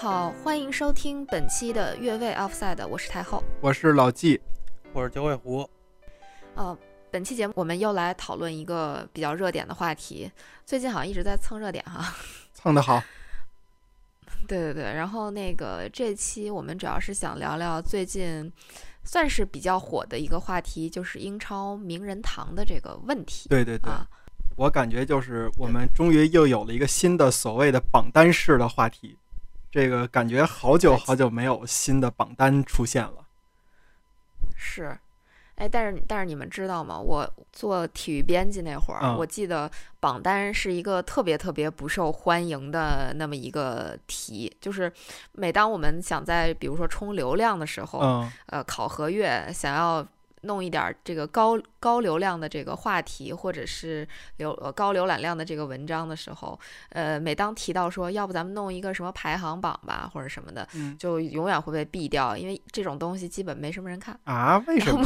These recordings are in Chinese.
好，欢迎收听本期的越位 Offside，我是太后，我是老纪，我是九尾狐。呃，本期节目我们又来讨论一个比较热点的话题，最近好像一直在蹭热点哈，蹭得好。对对对，然后那个这期我们主要是想聊聊最近算是比较火的一个话题，就是英超名人堂的这个问题。对对对，啊，我感觉就是我们终于又有了一个新的所谓的榜单式的话题，这个感觉好久好久没有新的榜单出现了。是。哎，但是但是你们知道吗？我做体育编辑那会儿，嗯我记得榜单是一个特别特别不受欢迎的那么一个题，就是每当我们想在比如说冲流量的时候，嗯，呃，考核月想要弄一点儿这个高高流量的这个话题，或者是流呃高浏览量的这个文章的时候，呃，每当提到说要不咱们弄一个什么排行榜吧，或者什么的，嗯就永远会被毙掉，因为这种东西基本没什么人看。啊，为什么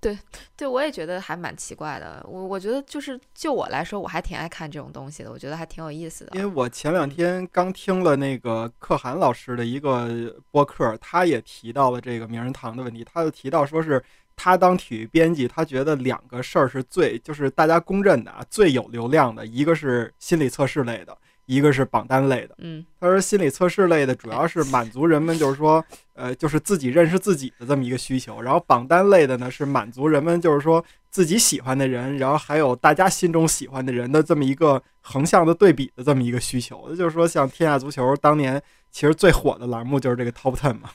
对？对，我也觉得还蛮奇怪的。我我觉得就是就我来说，我还挺爱看这种东西的，我觉得还挺有意思的。因为我前两天刚听了那个可汗老师的一个播客，他也提到了这个名人堂的问题。他就提到说是他当体育编辑，他觉得两个事儿是最就是大家公认的啊最有流量的，一个是心理测试类的，一个是榜单类的。嗯他说心理测试类的主要是满足人们就是说，呃，就是自己认识自己的这么一个需求，然后榜单类的呢是满足人们就是说自己喜欢的人，然后还有大家心中喜欢的人的这么一个横向的对比的这么一个需求。就是说，像天下足球当年其实最火的栏目就是这个 Top Ten 嘛。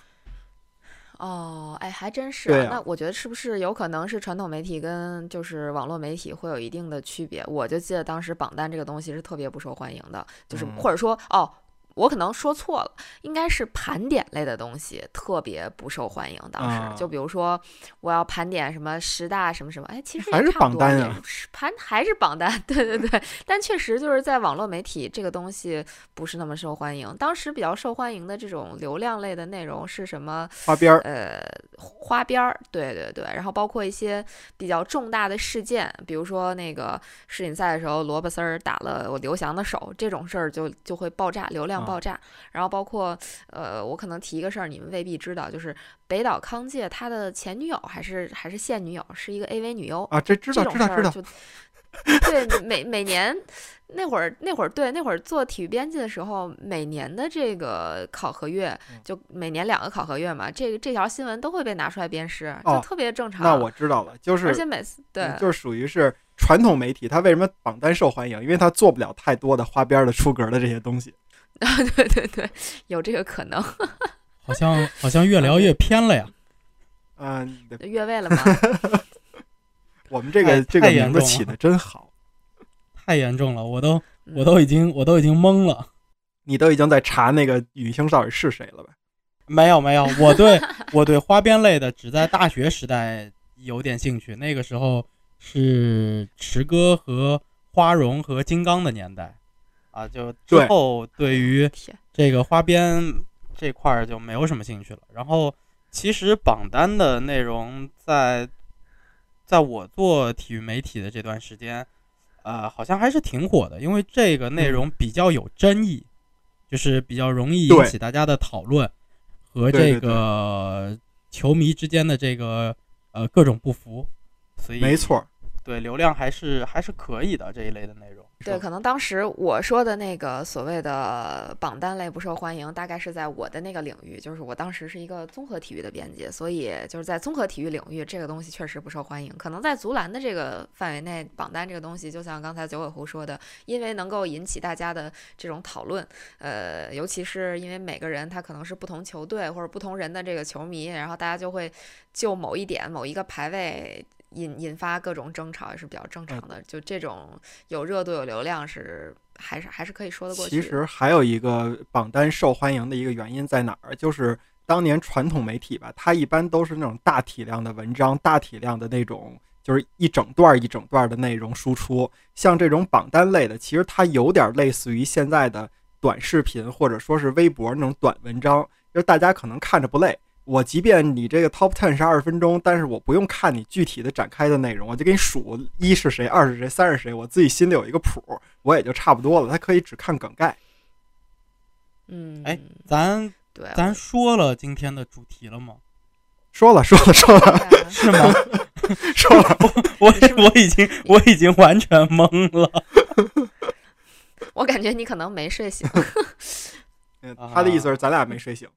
哦，哎，还真是、那我觉得是不是有可能是传统媒体跟就是网络媒体会有一定的区别？我就记得当时榜单这个东西是特别不受欢迎的，就是、嗯或者说哦。我可能说错了，应该是盘点类的东西特别不受欢迎。当时、啊就比如说，我要盘点什么十大什么什么，哎，其实也还是榜单啊盘还是榜单，对对对。但确实就是在网络媒体这个东西不是那么受欢迎。当时比较受欢迎的这种流量类的内容是什么？花边儿，呃，花边儿，对对对，然后包括一些比较重大的事件，比如说那个世锦赛的时候，萝卜丝儿打了我刘翔的手，这种事儿就就会爆炸，流量啊爆炸。然后包括呃，我可能提一个事儿，你们未必知道，就是北岛康介他的前女友还是还是现女友，是一个 AV 女优。啊，这知道知道知道，就对每每年那会儿那会儿对那会儿做体育编辑的时候，每年的这个考核月嗯就每年两个考核月嘛，这个这条新闻都会被拿出来鞭尸，哦就特别正常。那我知道了，就是而且每次对嗯就是属于是传统媒体，它为什么榜单受欢迎？因为它做不了太多的花边儿的出格的这些东西。对对对，有这个可能。好像好像越聊越偏了呀。嗯，越位了吗？我们这个这个名字起的真好，太严重了，我都嗯我都已经我都已经懵了。你都已经在查那个女星到底是谁了呗？没有没有，我对 我对花边类的只在大学时代有点兴趣，那个时候是池哥和花荣和金刚的年代啊，就之后对于，这个花边这块儿就没有什么兴趣了。然后其实榜单的内容在在我做体育媒体的这段时间，呃，好像还是挺火的，因为这个内容比较有争议，就是比较容易引起大家的讨论和这个球迷之间的这个呃各种不服，所以没错儿，对流量还是还是可以的这一类的内容。对，可能当时我说的那个所谓的榜单类不受欢迎，大概是在我的那个领域，就是我当时是一个综合体育的编辑，所以就是在综合体育领域，这个东西确实不受欢迎。可能在足篮的这个范围内，榜单这个东西，就像刚才九尾狐说的，因为能够引起大家的这种讨论，呃，尤其是因为每个人他可能是不同球队或者不同人的这个球迷，然后大家就会就某一点、某一个排位。引引发各种争吵也是比较正常的，就这种有热度、有流量是还是还是可以说得过去。其实还有一个榜单受欢迎的一个原因在哪儿？就是当年传统媒体吧，它一般都是那种大体量的文章、大体量的那种，就是一整段一整段的内容输出。像这种榜单类的，其实它有点类似于现在的短视频或者说是微博那种短文章，就是大家可能看着不累。我即便你这个 top ten 是二十分钟，但是我不用看你具体的展开的内容，我就给你数一是谁，二是谁，三是谁，我自己心里有一个谱，我也就差不多了。他可以只看梗概。嗯，哎咱对，咱说了今天的主题了吗？说了说了说了啊是吗？说了，我我已经我已经完全懵了。我感觉你可能没睡醒。嗯他的意思是咱俩没睡醒。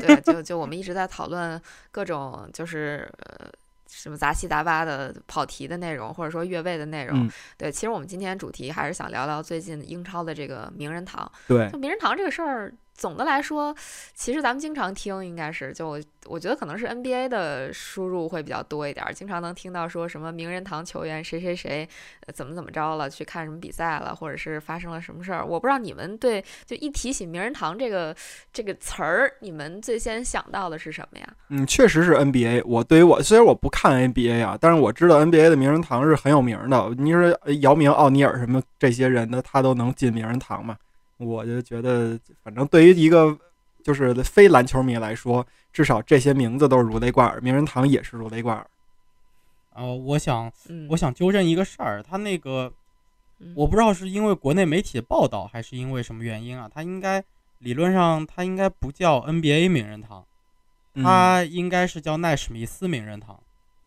对，就就我们一直在讨论各种就是呃什么杂七杂八的跑题的内容，或者说越位的内容。嗯对，其实我们今天主题还是想聊聊最近英超的这个名人堂。对就名人堂这个事儿，总的来说，其实咱们经常听，应该是就我觉得可能是 NBA 的输入会比较多一点，经常能听到说什么名人堂球员谁谁谁、怎么怎么着了，去看什么比赛了，或者是发生了什么事儿。我不知道你们对就一提起名人堂这个这个词儿，你们最先想到的是什么呀？嗯，确实是 NBA。我对于我虽然我不看 NBA 啊，但是我知道 NBA 的名人堂是很有名的。你说姚明、奥尼尔什么这些人的，他都能进名人堂嘛？我就觉得，反正对于一个就是非篮球迷来说，至少这些名字都是如雷贯耳，名人堂也是如雷贯耳。呃，我想嗯，我想纠正一个事儿，他那个嗯我不知道是因为国内媒体的报道，还是因为什么原因啊？他应该理论上他应该不叫 NBA 名人堂，嗯他应该是叫奈史密斯名人堂，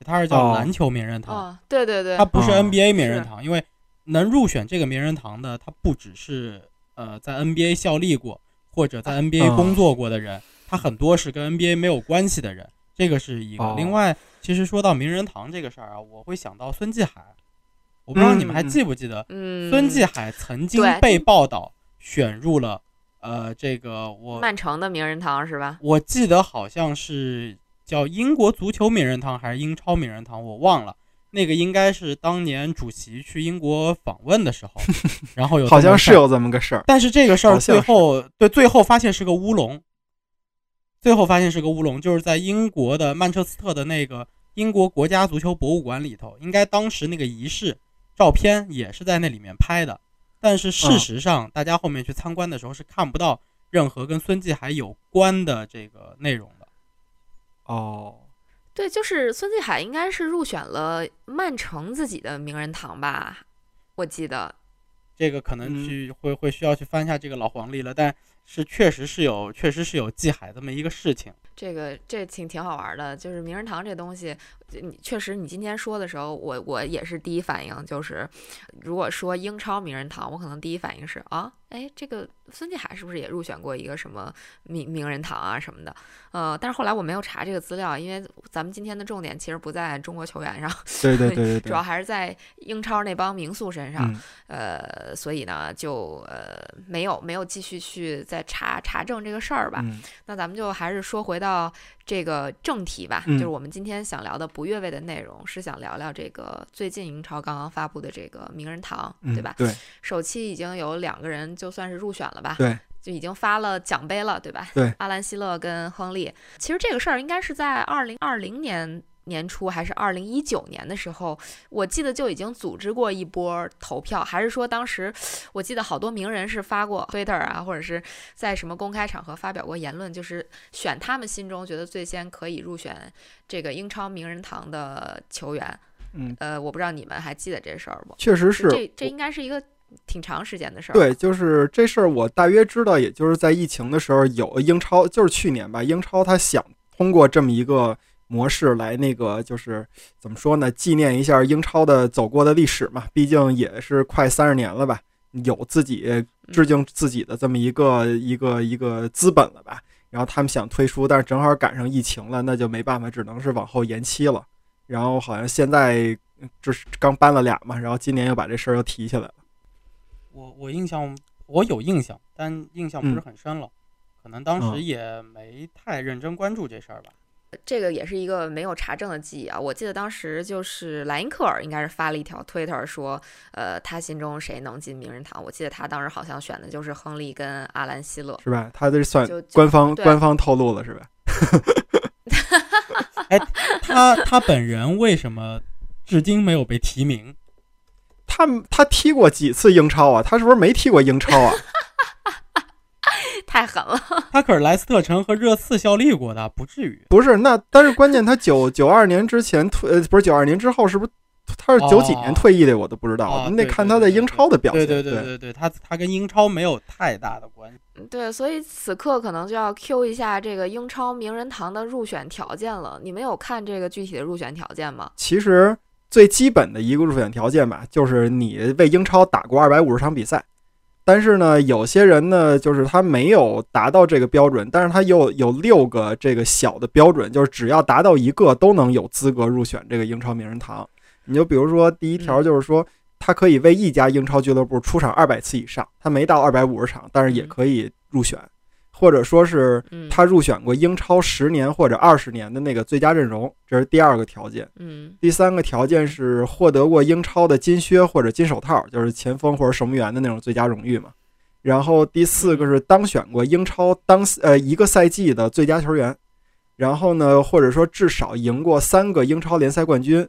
他是叫哦篮球名人堂，哦，对对对他，不是哦 NBA 名人是堂，因为能入选这个名人堂的，他不只是呃在 NBA 效力过或者在 NBA 哦工作过的人，他很多是跟 NBA 没有关系的人，这个是一个。哦另外，其实说到名人堂这个事儿啊，我会想到孙继海，我不知道你们还记不记得，嗯，孙继海曾经被报道选入了呃这个我曼城的名人堂是吧？我记得好像是叫英国足球名人堂还是英超名人堂，我忘了。那个应该是当年主席去英国访问的时候，然后有好像是有这么个事儿。但是这个事儿最后对最后发现是个乌龙，最后发现是个乌龙，就是在英国的曼彻斯特的那个英国国家足球博物馆里头，应该当时那个仪式照片也是在那里面拍的，但是事嗯实上大家后面去参观的时候是看不到任何跟孙继海有关的这个内容的。哦，对，就是孙继海应该是入选了曼城自己的名人堂吧，我记得。这个可能嗯去、会会需要去翻一下这个老黄历了，但是确实是有确实是有继海这么一个事情。这个这挺挺好玩的，就是名人堂这东西，你确实你今天说的时候，我我也是第一反应就是，如果说英超名人堂，我可能第一反应是啊，哎，这个孙继海是不是也入选过一个什么名名人堂啊什么的？呃，但是后来我没有查这个资料，因为咱们今天的重点其实不在中国球员上，对对对对 对主要，还是在英超那帮名宿身上。嗯呃，所以呢，就呃没有没有继续去再查查证这个事儿吧。嗯那咱们就还是说回到这个正题吧，嗯就是我们今天想聊的不越位的内容，是想聊聊这个最近英超刚刚发布的这个名人堂，嗯，对吧？对首期已经有两个人就算是入选了吧，对，就已经发了奖杯了，对吧？对，阿兰希勒跟亨利。其实这个事儿应该是在二零二零年。年初还是二零一九年的时候，我记得就已经组织过一波投票，还是说当时我记得好多名人是发过 Twitter 啊，或者是在什么公开场合发表过言论，就是选他们心中觉得最先可以入选这个英超名人堂的球员。嗯，呃，我不知道你们还记得这事儿不？确实是。这这应该是一个挺长时间的事儿。对，就是这事儿，我大约知道，也就是在疫情的时候，有英超，就是去年吧，英超他想通过这么一个模式来那个，就是怎么说呢，纪念一下英超的走过的历史嘛，毕竟也是快三十年了吧，有自己致敬自己的这么一个一个一个资本了吧。然后他们想推出，但是正好赶上疫情了，那就没办法，只能是往后延期了。然后好像现在就是刚搬了俩嘛，然后今年又把这事儿又提起来了。我我印象我有印象，但印象不是嗯很深了，可能当时嗯也没太认真关注这事儿吧。这个也是一个没有查证的记忆啊。我记得当时就是莱因克尔应该是发了一条 Twitter 说，呃，他心中谁能进名人堂？我记得他当时好像选的就是亨利跟阿兰希勒。是吧？他这算官方官方透露了是吧？他他本人为什么至今没有被提名？他他踢过几次英超啊？他是不是没踢过英超啊？太狠了，他可是莱斯特城和热刺效力过的，不至于。不是，那但是关键他九 九二年之前退，呃，不是九二年之后，是不是他是九几年哦退役的，我都不知道，哦你得看他在英超的表现。对对对对对，他他跟英超没有太大的关系。对，所以此刻可能就要 Q 一下这个英超名人堂的入选条件了。你们有看这个具体的入选条件吗？其实最基本的一个入选条件吧，就是你为英超打过二百五十场比赛。但是呢，有些人呢，就是他没有达到这个标准，但是他又有六个这个小的标准，就是只要达到一个都能有资格入选这个英超名人堂。你就比如说第一条就是说，他可以为一家英超俱乐部出场二百次以上，他没到二百五十场，但是也嗯可以入选，或者说是嗯，他入选过英超十年或者二十年的那个最佳阵容，这是第二个条件。嗯第三个条件是获得过英超的金靴或者金手套，就是前锋或者守门员的那种最佳荣誉嘛。然后第四个是当选过英超当呃一个赛季的最佳球员，然后呢，或者说至少赢过三个英超联赛冠军，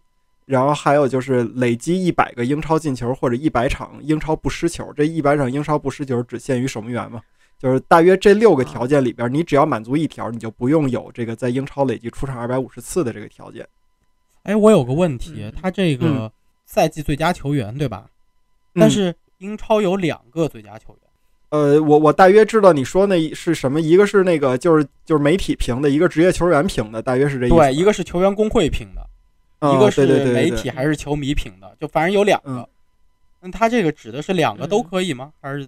然后还有就是累积一百个英超进球或者一百场英超不失球。这一百场英超不失球只限于守门员嘛，就是大约这六个条件里边，你只要满足一条，你就不用有这个在英超累计出场二百五十次的这个条件。哎，我有个问题嗯，他这个嗯赛季最佳球员对吧？嗯但是英超有两个最佳球员。呃，我我大约知道你说那是什么，一个是那个就是就是媒体评的，一个职业球员评的，大约是这意思。对，一个是球员工会评的，嗯一个是媒体还是球迷评的，就反正有两嗯个。那他这个指的是两个都嗯可以吗？还是？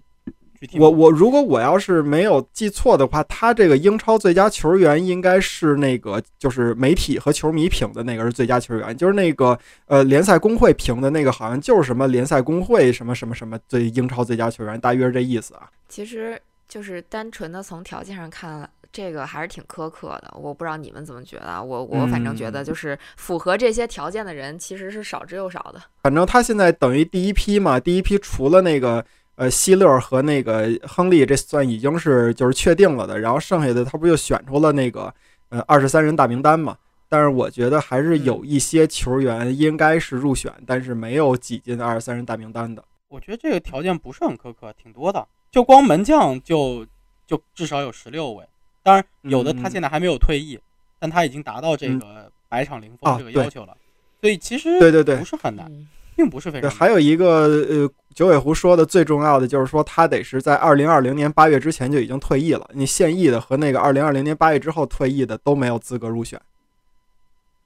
我我如果我要是没有记错的话，他这个英超最佳球员应该是那个就是媒体和球迷评的那个是最佳球员，就是那个呃联赛工会评的那个好像就是什么联赛工会什么什么什么最英超最佳球员，大约是这意思啊。其实就是单纯的从条件上看，这个还是挺苛刻的。我不知道你们怎么觉得啊，我我反正觉得嗯就是符合这些条件的人其实是少之又少的。反正他现在等于第一批嘛，第一批除了那个呃希勒和那个亨利，这算已经是就是确定了的。然后剩下的他不就选出了那个呃二十三人大名单嘛？但是我觉得还是有一些球员应该是入选，但是没有挤进二十三人大名单的。我觉得这个条件不是很苛刻，挺多的。就光门将就就至少有十六位，当然有的他嗯现在还没有退役，但他已经达到这个百场零封这个要求了，所以其实对对对不是很难，嗯并不是非对，常难。还有一个呃，九尾狐说的最重要的就是说，他得是在二零二零年八月之前就已经退役了。你现役的和那个二零二零年八月之后退役的都没有资格入选。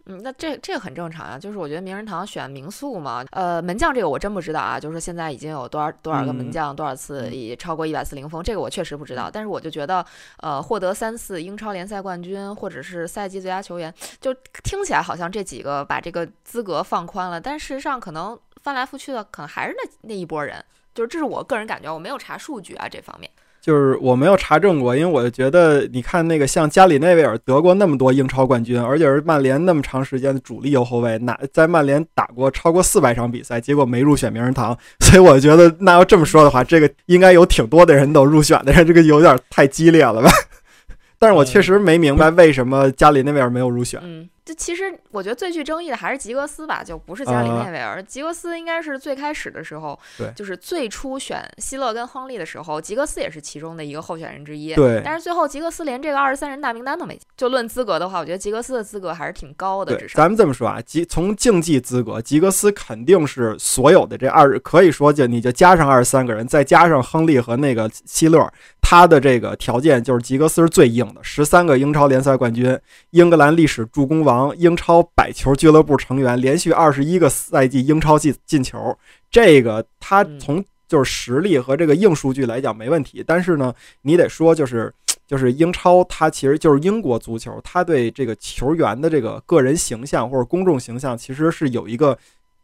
嗯，那这这个很正常啊，就是我觉得名人堂选名宿嘛，呃，门将这个我真不知道啊，就是说现在已经有多少多少个门嗯将，多少次以超过一百次零封，这个我确实不知道，但是我就觉得，呃，获得三次英超联赛冠军或者是赛季最佳球员，就听起来好像这几个把这个资格放宽了，但事实上可能翻来覆去的可能还是那那一波人，就是这是我个人感觉，我没有查数据啊这方面。就是我没有查证过，因为我就觉得，你看那个像加里内维尔得过那么多英超冠军，而且是曼联那么长时间的主力右后卫，哪在曼联打过超过四百场比赛，结果没入选名人堂，所以我觉得那要这么说的话，这个应该有挺多的人都入选的，这个有点太激烈了吧？但是我确实没明白为什么加里内维尔没有入选。嗯，这其实我觉得最具争议的还是吉格斯吧，就不是加里内维尔。吉格斯应该是最开始的时候，对就是最初选希勒跟亨利的时候，吉格斯也是其中的一个候选人之一。对但是最后吉格斯连这个二十三人大名单都没进。就论资格的话，我觉得吉格斯的资格还是挺高的，对。咱们这么说啊，吉从竞技资格，吉格斯肯定是所有的这二，可以说就你就加上二十三个人，再加上亨利和那个希勒，他的这个条件就是吉格斯是最硬的，十三个英超联赛冠军，英格兰历史助攻王，英超百球俱乐部成员，连续二十一个赛季英超进进球，这个他从就是实力和这个硬数据来讲没问题，但是呢，你得说就是。就是英超，它其实就是英国足球，它对这个球员的这个个人形象或者公众形象，其实是有一个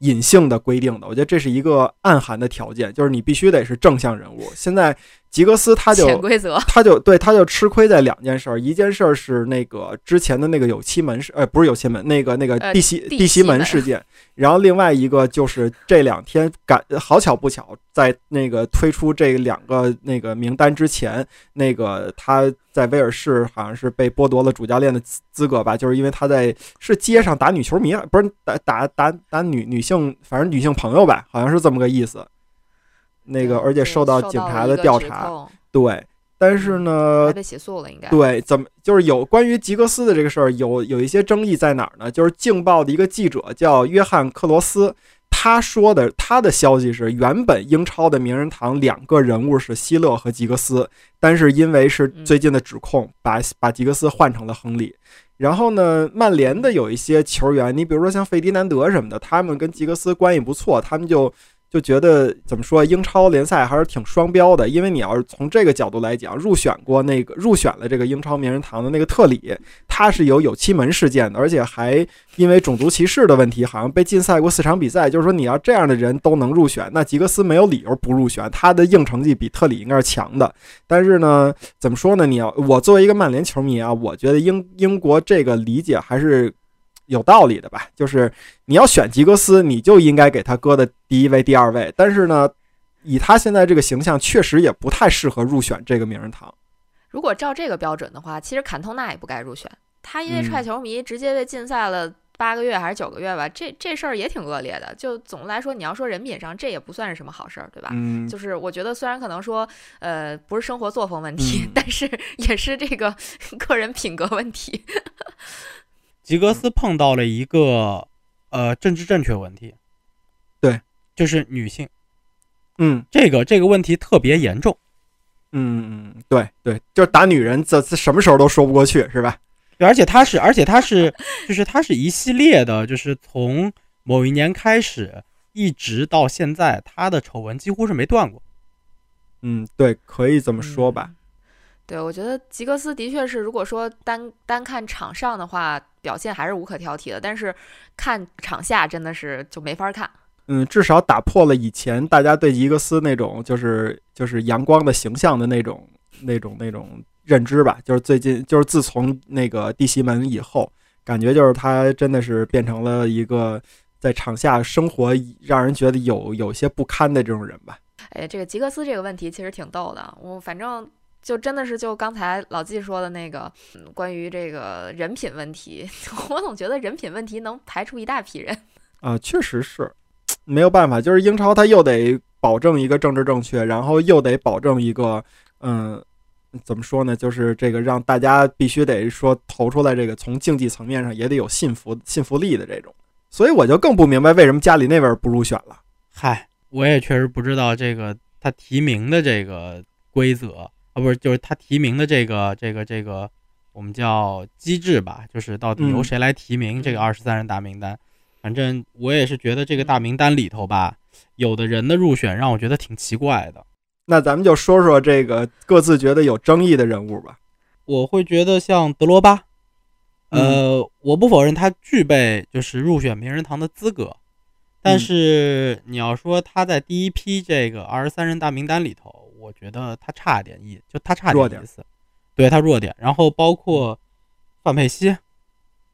隐性的规定的。我觉得这是一个暗含的条件，就是你必须得是正向人物。现在吉格斯他就潜规则，他就对他就吃亏在两件事儿，一件事儿是那个之前的那个有期门事，呃，不是有期门，那个那个呃地西地地西西门门事件，然后另外一个就是这两天赶好巧不巧，在那个推出这两个那个名单之前，那个他在威尔士好像是被剥夺了主教练的资资格吧，就是因为他在是街上打女球迷，不是打打打打女女性，反正女性朋友吧，好像是这么个意思。那个，而且受到警察的调查，，对，但是呢，被起诉了，应该。对，怎么就是有关于吉格斯的这个事儿，有有一些争议在哪儿呢？就是《镜报》的一个记者叫约翰克罗斯，他说的他的消息是，原本英超的名人堂两个人物是希勒和吉格斯，但是因为是最近的指控，把把吉格斯换成了亨利。然后呢，曼联的有一些球员，你比如说像费迪南德什么的，他们跟吉格斯关系不错，他们就就觉得怎么说，英超联赛还是挺双标的。因为你要是从这个角度来讲，入选过那个入选了这个英超名人堂的那个特里，他是有有欺门事件的，而且还因为种族歧视的问题，好像被禁赛过四场比赛。就是说，你要这样的人都能入选，那吉格斯没有理由不入选，他的硬成绩比特里应该是强的。但是呢，怎么说呢？你要我作为一个曼联球迷啊，我觉得英英国这个理解还是有道理的吧。就是你要选吉格斯，你就应该给他搁的第一位、第二位。但是呢，以他现在这个形象，确实也不太适合入选这个名人堂。如果照这个标准的话，其实坎通纳也不该入选。他因为嗯踹球迷直接被禁赛了八个月还是九个月吧，这这事儿也挺恶劣的。就总的来说，你要说人品上，这也不算是什么好事儿，对吧？嗯，就是我觉得，虽然可能说，呃，不是生活作风问题，嗯 但是也是这个个人品格问题。吉格斯碰到了一个呃政治正确问题，对，就是女性嗯这个这个问题特别严重。嗯嗯，对对，就是打女人，这这什么时候都说不过去，是吧？对，而且他是，而且他是，就是他是一系列的，就是从某一年开始，一直到现在，他的丑闻几乎是没断过。嗯，对，可以这么说吧。对，我觉得吉格斯的确是，如果说单单看场上的话，表现还是无可挑剔的，但是看场下真的是就没法看。嗯，至少打破了以前大家对吉格斯那种就是就是阳光的形象的那种那种那种认知吧。就是最近就是自从那个地西门以后，感觉就是他真的是变成了一个在场下生活让人觉得有有些不堪的这种人吧。哎，这个吉格斯这个问题其实挺逗的，我反正就真的是就刚才老纪说的那个，嗯，关于这个人品问题，我总觉得人品问题能排除一大批人。啊，确实是没有办法，就是英超他又得保证一个政治正确，然后又得保证一个，嗯，怎么说呢？就是这个让大家必须得说投出来，这个从竞技层面上也得有信服信服力的这种。所以我就更不明白为什么家里内维尔不入选了。嗨，我也确实不知道这个他提名的这个规则啊，不是，就是他提名的这个这个这个我们叫机制吧，就是到底由嗯谁来提名这个二十三人大名单。反正我也是觉得这个大名单里头吧，有的人的入选让我觉得挺奇怪的。那咱们就说说这个各自觉得有争议的人物吧。我会觉得像德罗巴，呃，我不否认他具备就是入选名人堂的资格，但嗯是你要说他在第一批这个二十三人大名单里头，我觉得他差点意，就他差弱点点意思，对他弱点。然后包括范佩西，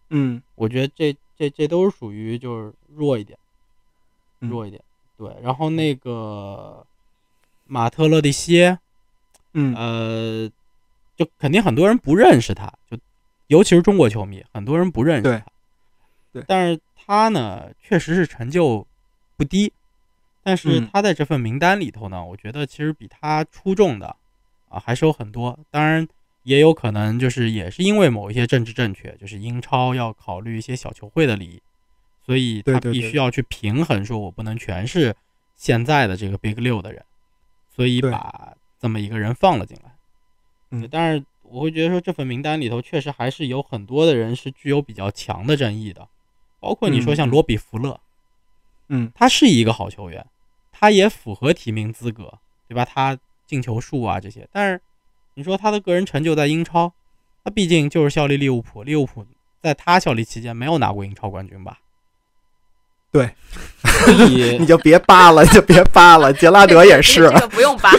嗯我觉得这这这都是属于就是弱一点，嗯弱一点。对，然后那个马特勒蒂歇，嗯呃，就肯定很多人不认识他，就尤其是中国球迷，很多人不认识对他。对但是他呢，确实是成就不低，但是嗯他在这份名单里头呢，我觉得其实比他出众的啊还是有很多。当然，也有可能就是也是因为某一些政治正确，就是英超要考虑一些小球会的利益，所以他必须要去平衡，说我不能全是现在的这个 Big 六的人，所以把这么一个人放了进来。嗯但是我会觉得说这份名单里头确实还是有很多的人是具有比较强的争议的，包括你说像罗比福勒，嗯他是一个好球员，他也符合提名资格，对吧？他进球数啊这些，但是你说他的个人成就在英超，他毕竟就是效力利物浦，利物浦在他效力期间没有拿过英超冠军吧？对，所以 你就别扒了，你就别扒了。杰拉德也是这，个不用扒。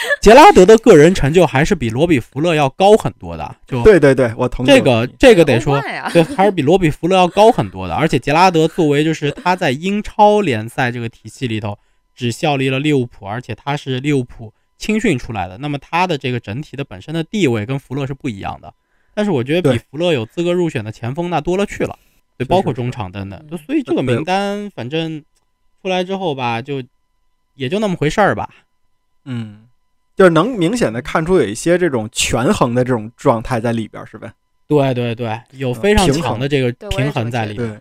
杰拉德的个人成就还是比罗比福勒要高很多的，就对对对，我同意。这个这个得说对，还是比罗比福勒要高很多的。而且杰拉德作为就是他在英超联赛这个体系里头只效力了利物浦，而且他是利物浦青训出来的，那么他的这个整体的本身的地位跟福勒是不一样的。但是我觉得比对福勒有资格入选的前锋那多了去了，对，包括中场等等。嗯所以这个名单反正出来之后吧，就也就那么回事儿吧。嗯，就是能明显的看出有一些这种权衡的这种状态在里边，是呗？对对对，有非常平衡强的这个平衡在里边。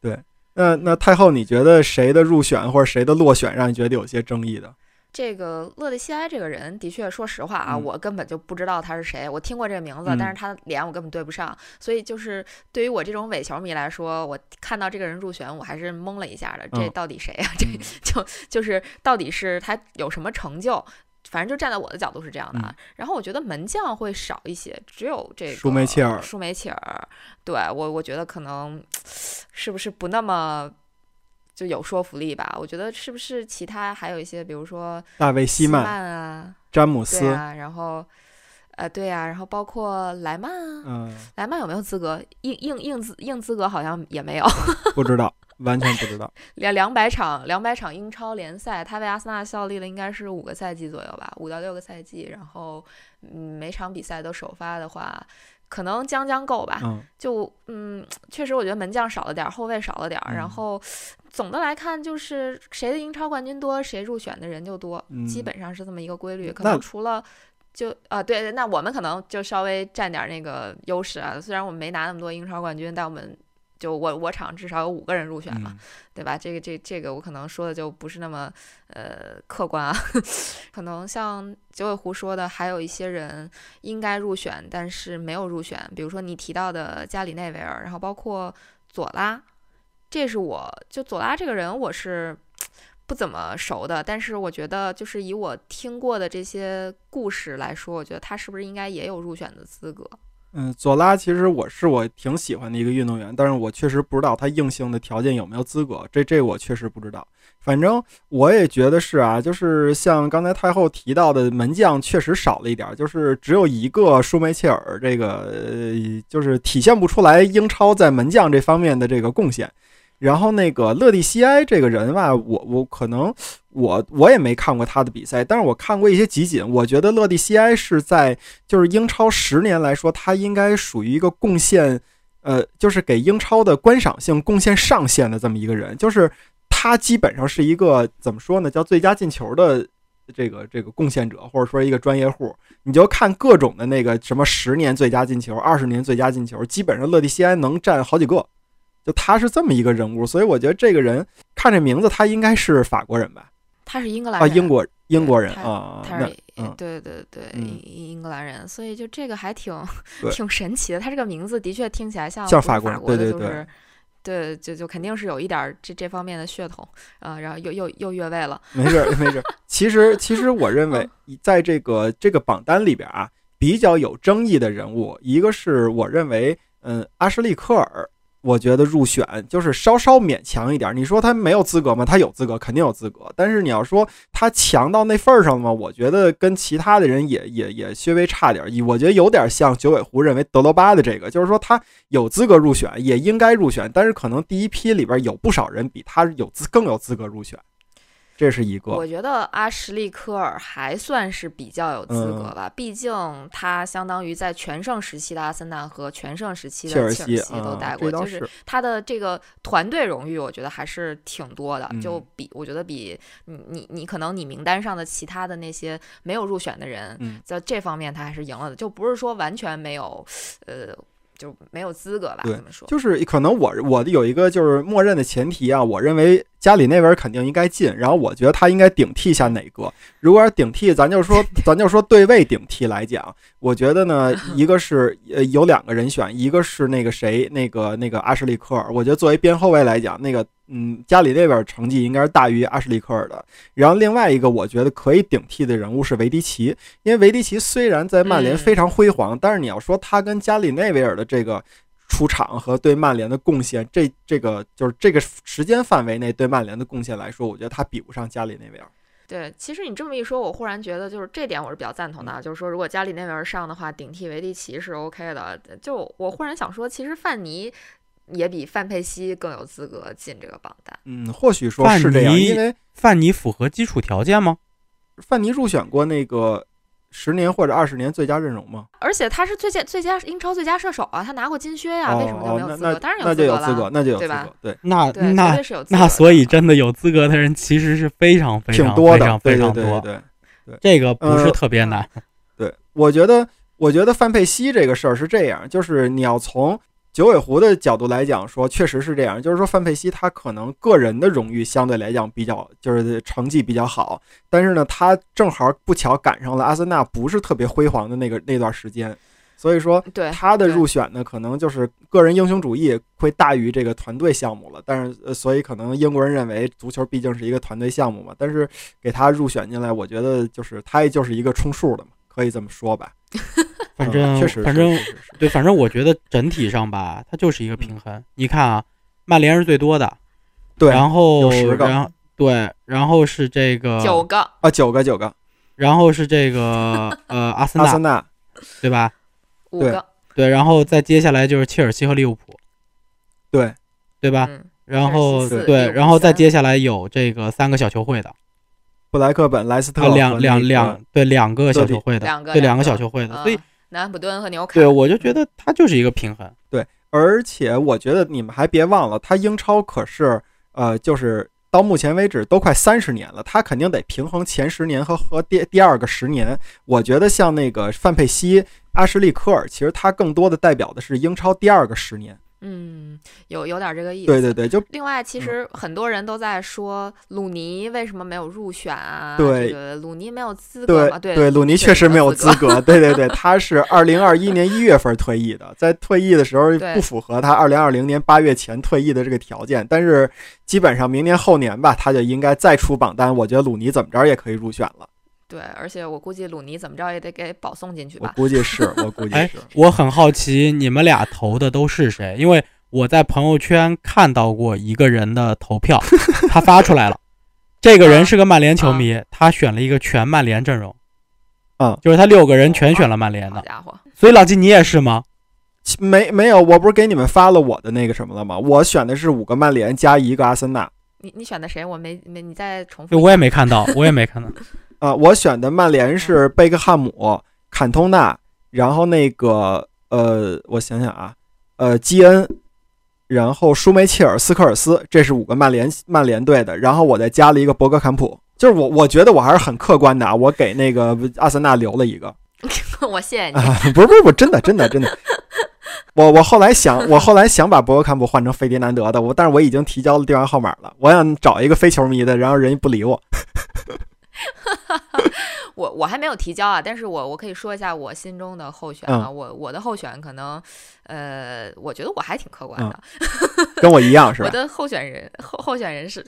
对，对。那那太后，你觉得谁的入选或者谁的落选让你觉得有些争议的？这个勒蒂西埃这个人，的确，说实话啊，嗯我根本就不知道他是谁。我听过这个名字，嗯但是他脸我根本对不上。所以就是对于我这种伪球迷来说，我看到这个人入选，我还是懵了一下的。这嗯到底谁呀、这嗯 就就是到底是他有什么成就？反正就站在我的角度是这样的啊。然后我觉得门将会少一些，只有这个舒梅切尔舒梅切尔，对我我觉得可能是不是不那么。就有说服力吧，我觉得是不是其他还有一些，比如说大卫希希曼、啊，詹姆斯，啊，然后，呃，对呀、然后包括莱曼啊，嗯，莱曼有没有资格？硬硬硬资硬资格好像也没有。不知道，完全不知道。两两百场两百场英超联赛，他为阿森纳效力了应该是五个赛季左右吧，五到六个赛季。然后，嗯，每场比赛都首发的话，可能将将够吧。嗯，就嗯，确实我觉得门将少了点儿，后卫少了点儿。嗯然后总的来看，就是谁的英超冠军多，谁入选的人就多，基嗯本上是这么一个规律。可那能除了就啊，对对，那我们可能就稍微占点儿那个优势啊。虽然我们没拿那么多英超冠军，但我们就我我场至少有五个人入选嘛，嗯对吧？这个这这个我可能说的就不是那么呃客观啊，可能像九尾狐说的，还有一些人应该入选，但是没有入选，比如说你提到的加里内维尔，然后包括佐拉，这是我就佐拉这个人我是。不怎么熟的，但是我觉得就是以我听过的这些故事来说，我觉得他是不是应该也有入选的资格？嗯，佐拉其实我是我挺喜欢的一个运动员，但是我确实不知道他硬性的条件有没有资格，这这我确实不知道。反正我也觉得是啊，就是像刚才太后提到的，门将确实少了一点，就是只有一个舒梅切尔，这个呃，就是体现不出来英超在门将这方面的这个贡献。然后那个勒蒂西埃这个人吧，我我可能我我也没看过他的比赛，但是我看过一些集锦，我觉得勒蒂西埃是在就是英超十年来说，他应该属于一个贡献，呃，就是给英超的观赏性贡献上限的这么一个人，就是他基本上是一个怎么说呢，叫最佳进球的这个这个贡献者，或者说一个专业户。你就看各种的那个什么十年最佳进球、二十年最佳进球，基本上勒蒂西埃能占好几个。就他是这么一个人物，所以我觉得这个人看这名字，他应该是法国人吧？他是英格兰啊，英国英国人啊，他是嗯对对对，嗯英英格兰人，所以就这个还挺挺神奇的。他这个名字的确听起来像像法国的，对对对就是对，就就肯定是有一点儿这这方面的血统啊、然后又又又越位了，没事儿没事儿。其实其实我认为，在这个这个榜单里边啊，比较有争议的人物，一个是我认为，嗯，阿什利科尔。我觉得入选就是稍稍勉强一点。你说他没有资格吗？他有资格，肯定有资格。但是你要说他强到那份儿上了吗？我觉得跟其他的人也也也稍微差点儿。我觉得有点像九尾狐认为德罗巴的这个，就是说他有资格入选，也应该入选，但是可能第一批里边有不少人比他有资更有资格入选。这是一个，我觉得阿什利科尔还算是比较有资格嗯吧，毕竟他相当于在全盛时期的阿森纳和全盛时期的切尔西都啊带过，就是他的这个团队荣誉，我觉得还是挺多的，就嗯比我觉得比你你你可能你名单上的其他的那些没有入选的人，嗯在这方面他还是赢了的，就不是说完全没有，呃，就没有资格吧，对说。就是可能我我的有一个就是默认的前提啊，我认为家里内维尔肯定应该进，然后我觉得他应该顶替一下哪个。如果要顶替，咱就说 咱就说对位顶替来讲，我觉得呢，一个是呃有两个人选，一个是那个谁，那个那个阿什利科尔。我觉得作为边后卫来讲，那个嗯加里内维尔成绩应该是大于阿什利科尔的。然后另外一个我觉得可以顶替的人物是维迪奇，因为维迪奇虽然在曼联嗯非常辉煌，但是你要说他跟加里内维尔的这个。出场和对曼联的贡献，这这个就是这个时间范围内对曼联的贡献来说，我觉得他比不上加里内维尔。对，其实你这么一说，我忽然觉得就是这点我是比较赞同的啊，就是说如果加里内维尔上的话，顶替维迪奇是 OK 的。就我忽然想说，其实范尼也比范佩西更有资格进这个榜单。嗯，或许说是这样，范尼因为范尼符合基础条件吗？范尼入选过那个十年或者二十年最佳阵容吗？而且他是最佳最佳英超最佳射手啊，他拿过金靴呀、为什么没有资格？当然那有资格，了，那就有资对吧格，对，那对，那。那所以真的有资格的人其实是非常非常多的，非常对非常多。对对对对。对这个不是呃特别难。对，我觉得，我觉得范佩西这个事儿是这样，就是你要从九尾狐的角度来讲说，确实是这样，就是说范佩西他可能个人的荣誉相对来讲比较，就是成绩比较好，但是呢，他正好不巧赶上了阿森纳不是特别辉煌的那个那段时间，所以说对他的入选呢，可能就是个人英雄主义会大于这个团队项目了。但是，呃，所以可能英国人认为足球毕竟是一个团队项目嘛。但是给他入选进来，我觉得就是他也就是一个充数的嘛，可以这么说吧。嗯反正确实，反正对，反正我觉得整体上吧，它就是一个平衡。你看啊，曼联是最多的，对然后有10个然后对，然后是这个九个啊，九个九个，然后是这个呃阿森纳，阿森纳对吧？对五个，对，然后再接下来就是切尔西和利物浦，对对吧？嗯，然后对，然后再接下来有这个三个小球会的，布莱克本、莱斯特啊，两两两对两个小球会的，两个对两个小球会的，所以嗯南安普顿和纽卡，对我就觉得它就是一个平衡。对而且我觉得你们还别忘了，他英超可是呃，就是到目前为止都快三十年了，他肯定得平衡前十年和和第第二个十年。我觉得像那个范佩西、阿什利科尔，其实他更多的代表的是英超第二个十年。嗯，有有点这个意思。对对对，就另外，其嗯实很多人都在说鲁尼为什么没有入选啊？对这个鲁尼没有资格对嘛？对，鲁尼确确实没有资资。格。对对对，他是二零二一年一月份退役的，在退役的时候 不符合他二零二零年八月前退役的这个条件，但是基本上明年后年吧，他就应该再出榜单。我觉得鲁尼怎么着也可以入选了，对，而且我估计鲁尼怎么着也得给保送进去吧。我估计是，我估计哎是。我很好奇你们俩投的都是谁，因为我在朋友圈看到过一个人的投票，他发出来了。这个人是个曼联球迷，他选了一个全曼联阵容，嗯，就是他六个人全选了曼联的。好家伙，所以老季你也是吗？没没有，我不是给你们发了我的那个什么了吗？我选的是五个曼联加一个阿森纳你你选的谁？我没没，你再重复。我也没看到，我也没看到。啊、我选的曼联是贝克汉姆、坎通纳，然后那个呃，我想想啊，呃，基恩，然后舒梅切尔、斯科尔斯，这是五个曼联曼联队的，然后我再加了一个博格坎普，就是我我觉得我还是很客观的啊，我给那个阿森纳留了一个 我谢谢你。啊，不是不是不是，真的真的真的。我我后来想，我后来想把博格坎普换成费迪南德的，我但是我已经提交了电话号码了，我想找一个非球迷的，然后人家不理我。我我还没有提交啊，但是我我可以说一下我心中的候选啊，我我的候选可能，呃，我觉得我还挺客观的，跟我一样 是吧？我的候选人候候选人是，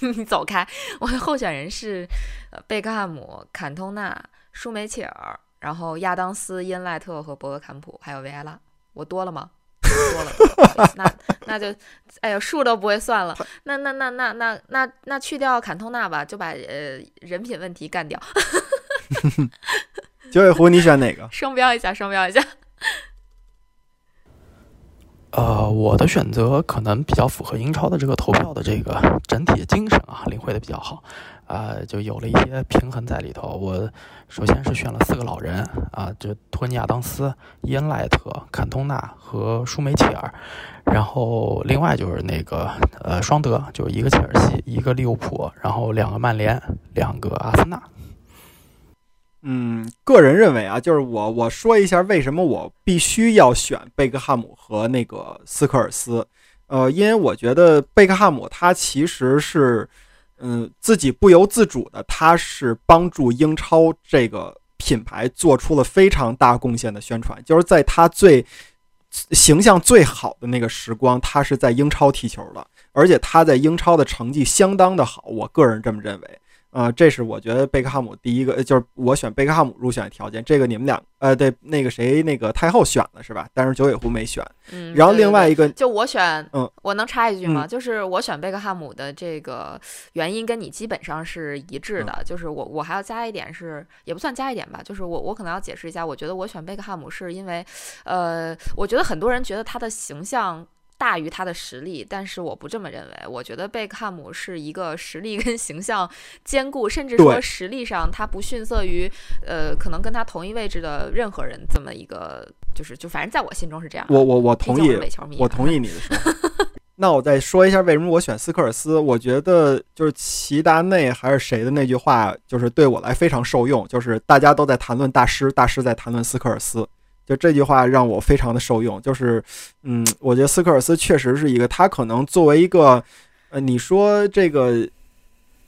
你 走开，我的候选人是呃贝克汉姆、坎通纳、舒梅切尔，然后亚当斯、因赖特和博格坎普，还有维埃拉，我多了吗？多了，那那就，哎呀，数都不会算了。那那那那那那那去掉坎通纳吧，就把呃人品问题干掉。九尾狐，你选哪个？双标一下，双标一下。呃，我的选择可能比较符合英超的这个投票的这个整体精神啊，领会的比较好，啊、就有了一些平衡在里头。我首先是选了四个老人啊，就托尼亚当斯、伊恩赖特、坎通纳和舒梅切尔，然后另外就是那个呃双德，就一个切尔西，一个利物浦，然后两个曼联，两个阿森纳。嗯，个人认为啊，就是我我说一下为什么我必须要选贝克汉姆和那个斯科尔斯。呃，因为我觉得贝克汉姆他其实是，嗯，自己不由自主的，他是帮助英超这个品牌做出了非常大贡献的宣传，就是在他最形象最好的那个时光，他是在英超踢球的，而且他在英超的成绩相当的好，我个人这么认为。呃，这是我觉得贝克汉姆第一个，呃就是我选贝克汉姆入选的条件。这个你们俩，呃，对，那个谁，那个太后选了是吧？但是九尾狐没选。嗯，然后另外一个，就我选，嗯，我能插一句吗？嗯就是我选贝克汉姆的这个原因跟你基本上是一致嗯的，就是我我还要加一点是，也不算加一点吧，就是我我可能要解释一下，我觉得我选贝克汉姆是因为，呃，我觉得很多人觉得他的形象。大于他的实力，但是我不这么认为。我觉得贝克汉姆是一个实力跟 形象兼顾，甚至说实力上他不逊色于呃可能跟他同一位置的任何人这么一个，就是就反正在我心中是这样啊。我我我同意我同意你的说法。那我再说一下为什么我选斯科尔斯。我觉得就是齐达内还是谁的那句话，就是对我来非常受用，就是大家都在谈论大师，大师在谈论斯科尔斯。就这句话让我非常的受用。就是，嗯，我觉得斯科尔斯确实是一个，他可能作为一个，呃，你说这个。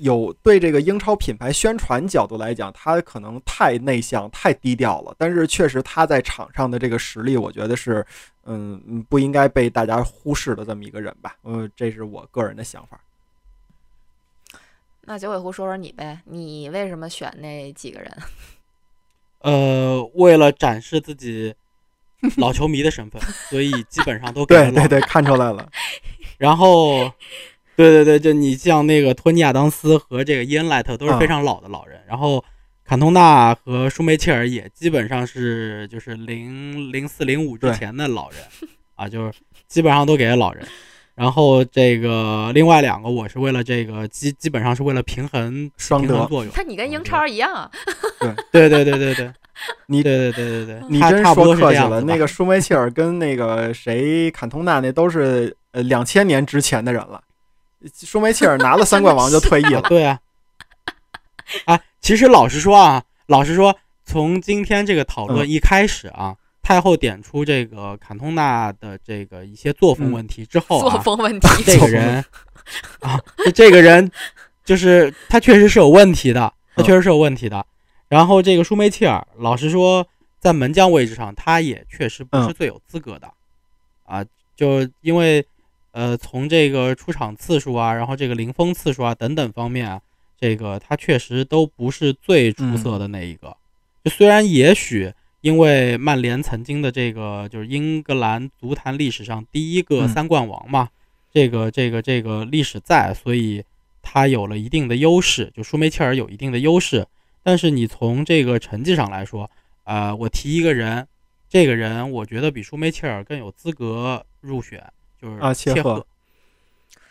有对这个英超品牌宣传角度来讲，他可能太内向、太低调了。但是确实他在场上的这个实力，我觉得是，嗯，不应该被大家忽视的这么一个人吧。嗯，这是我个人的想法。那九尾狐说说你呗，你为什么选那几个人？呃，为了展示自己老球迷的身份，所以基本上都给对对对，看出来了。然后。对对对，就你像那个托尼亚当斯和这个伊恩莱特都是非常老的老人，然后坎通纳和舒梅切尔也基本上是就是零零四零五之前的老人啊，就是基本上都给了老人。然后这个另外两个，我是为了这个基基本上是为了平衡双得作用。那你跟英超一样啊？对对对对对对，你对对对对对，你真说客气了。那个舒梅切尔跟那个谁坎通纳那都是呃两千年之前的人了。舒梅切尔拿了三冠王就退役了。对啊，啊，其实老实说啊，老实说，从今天这个讨论一开始啊，太后点出这个坎通纳的这个一些作风问题之后啊，作风问题，这个人 啊，这个人就是他确实是有问题的，他确实是有问题的。然后这个舒梅切尔，老实说，在门将位置上，他也确实不是最有资格的啊，就因为。呃，从这个出场次数啊，然后这个零封次数啊等等方面啊，这个他确实都不是最出色的那一个。就虽然也许因为曼联曾经的这个就是英格兰足坛历史上第一个三冠王嘛，这个这个这个历史在，所以他有了一定的优势，就舒梅切尔有一定的优势。但是你从这个成绩上来说，呃，我提一个人，这个人我觉得比舒梅切尔更有资格入选。就是啊，切赫，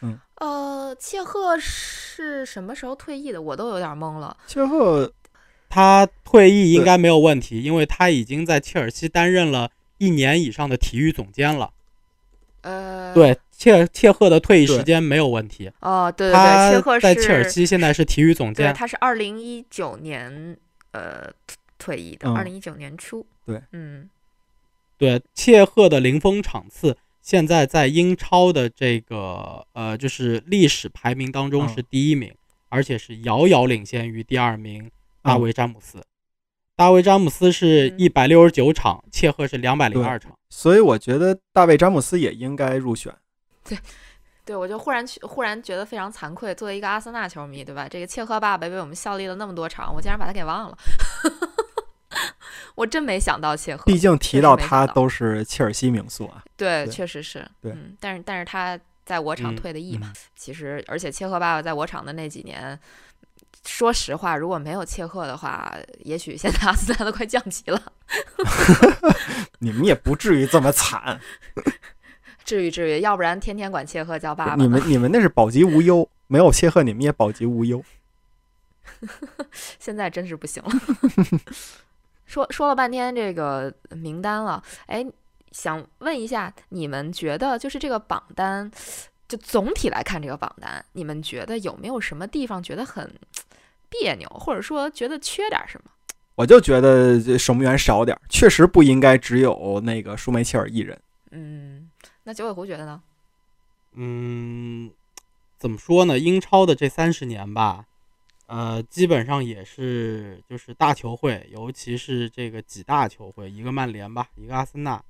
嗯，呃，切赫是什么时候退役的？我都有点懵了。切赫，他退役应该没有问题，因为他已经在切尔西担任了一年以上的体育总监了。呃，对，切切赫的退役时间没有问题。哦，对对对，切赫在切尔西现在是体育总监。他是二零一九年呃退役的，二零一九年初。对，嗯，对，切赫的零封场次。现在在英超的这个呃，就是历史排名当中是第一名，而且是遥遥领先于第二名大卫詹姆斯。大卫詹姆斯是一百六十九场，切赫是两百零二场。所以我觉得大卫詹姆斯也应该入选。对，对我就忽然忽然觉得非常惭愧，作为一个阿森纳球迷，对吧？这个切赫爸爸为我们效力了那么多场，我竟然把他给忘了。我真没想到切赫，毕竟提到他都是切尔西名宿啊。对，确实是。对，但是但是他在我场退的役嘛，其实而且切赫爸爸在我场的那几年，说实话，如果没有切赫的话，也许现在阿森纳都快降级了。你们也不至于这么惨。至于至于，要不然天天管切赫叫爸爸。你们你们那是保级无忧，没有切赫你们也保级无忧。现在真是不行了。说说了半天这个名单了，哎，想问一下，你们觉得就是这个榜单，就总体来看这个榜单，你们觉得有没有什么地方觉得很别扭，或者说觉得缺点什么？我就觉得守门员少点，确实不应该只有那个舒梅切尔一人。嗯，那九尾狐觉得呢？嗯，怎么说呢？英超的这三十年吧。呃，基本上也是就是大球会，尤其是这个几大球会，一个曼联吧，一个阿森纳，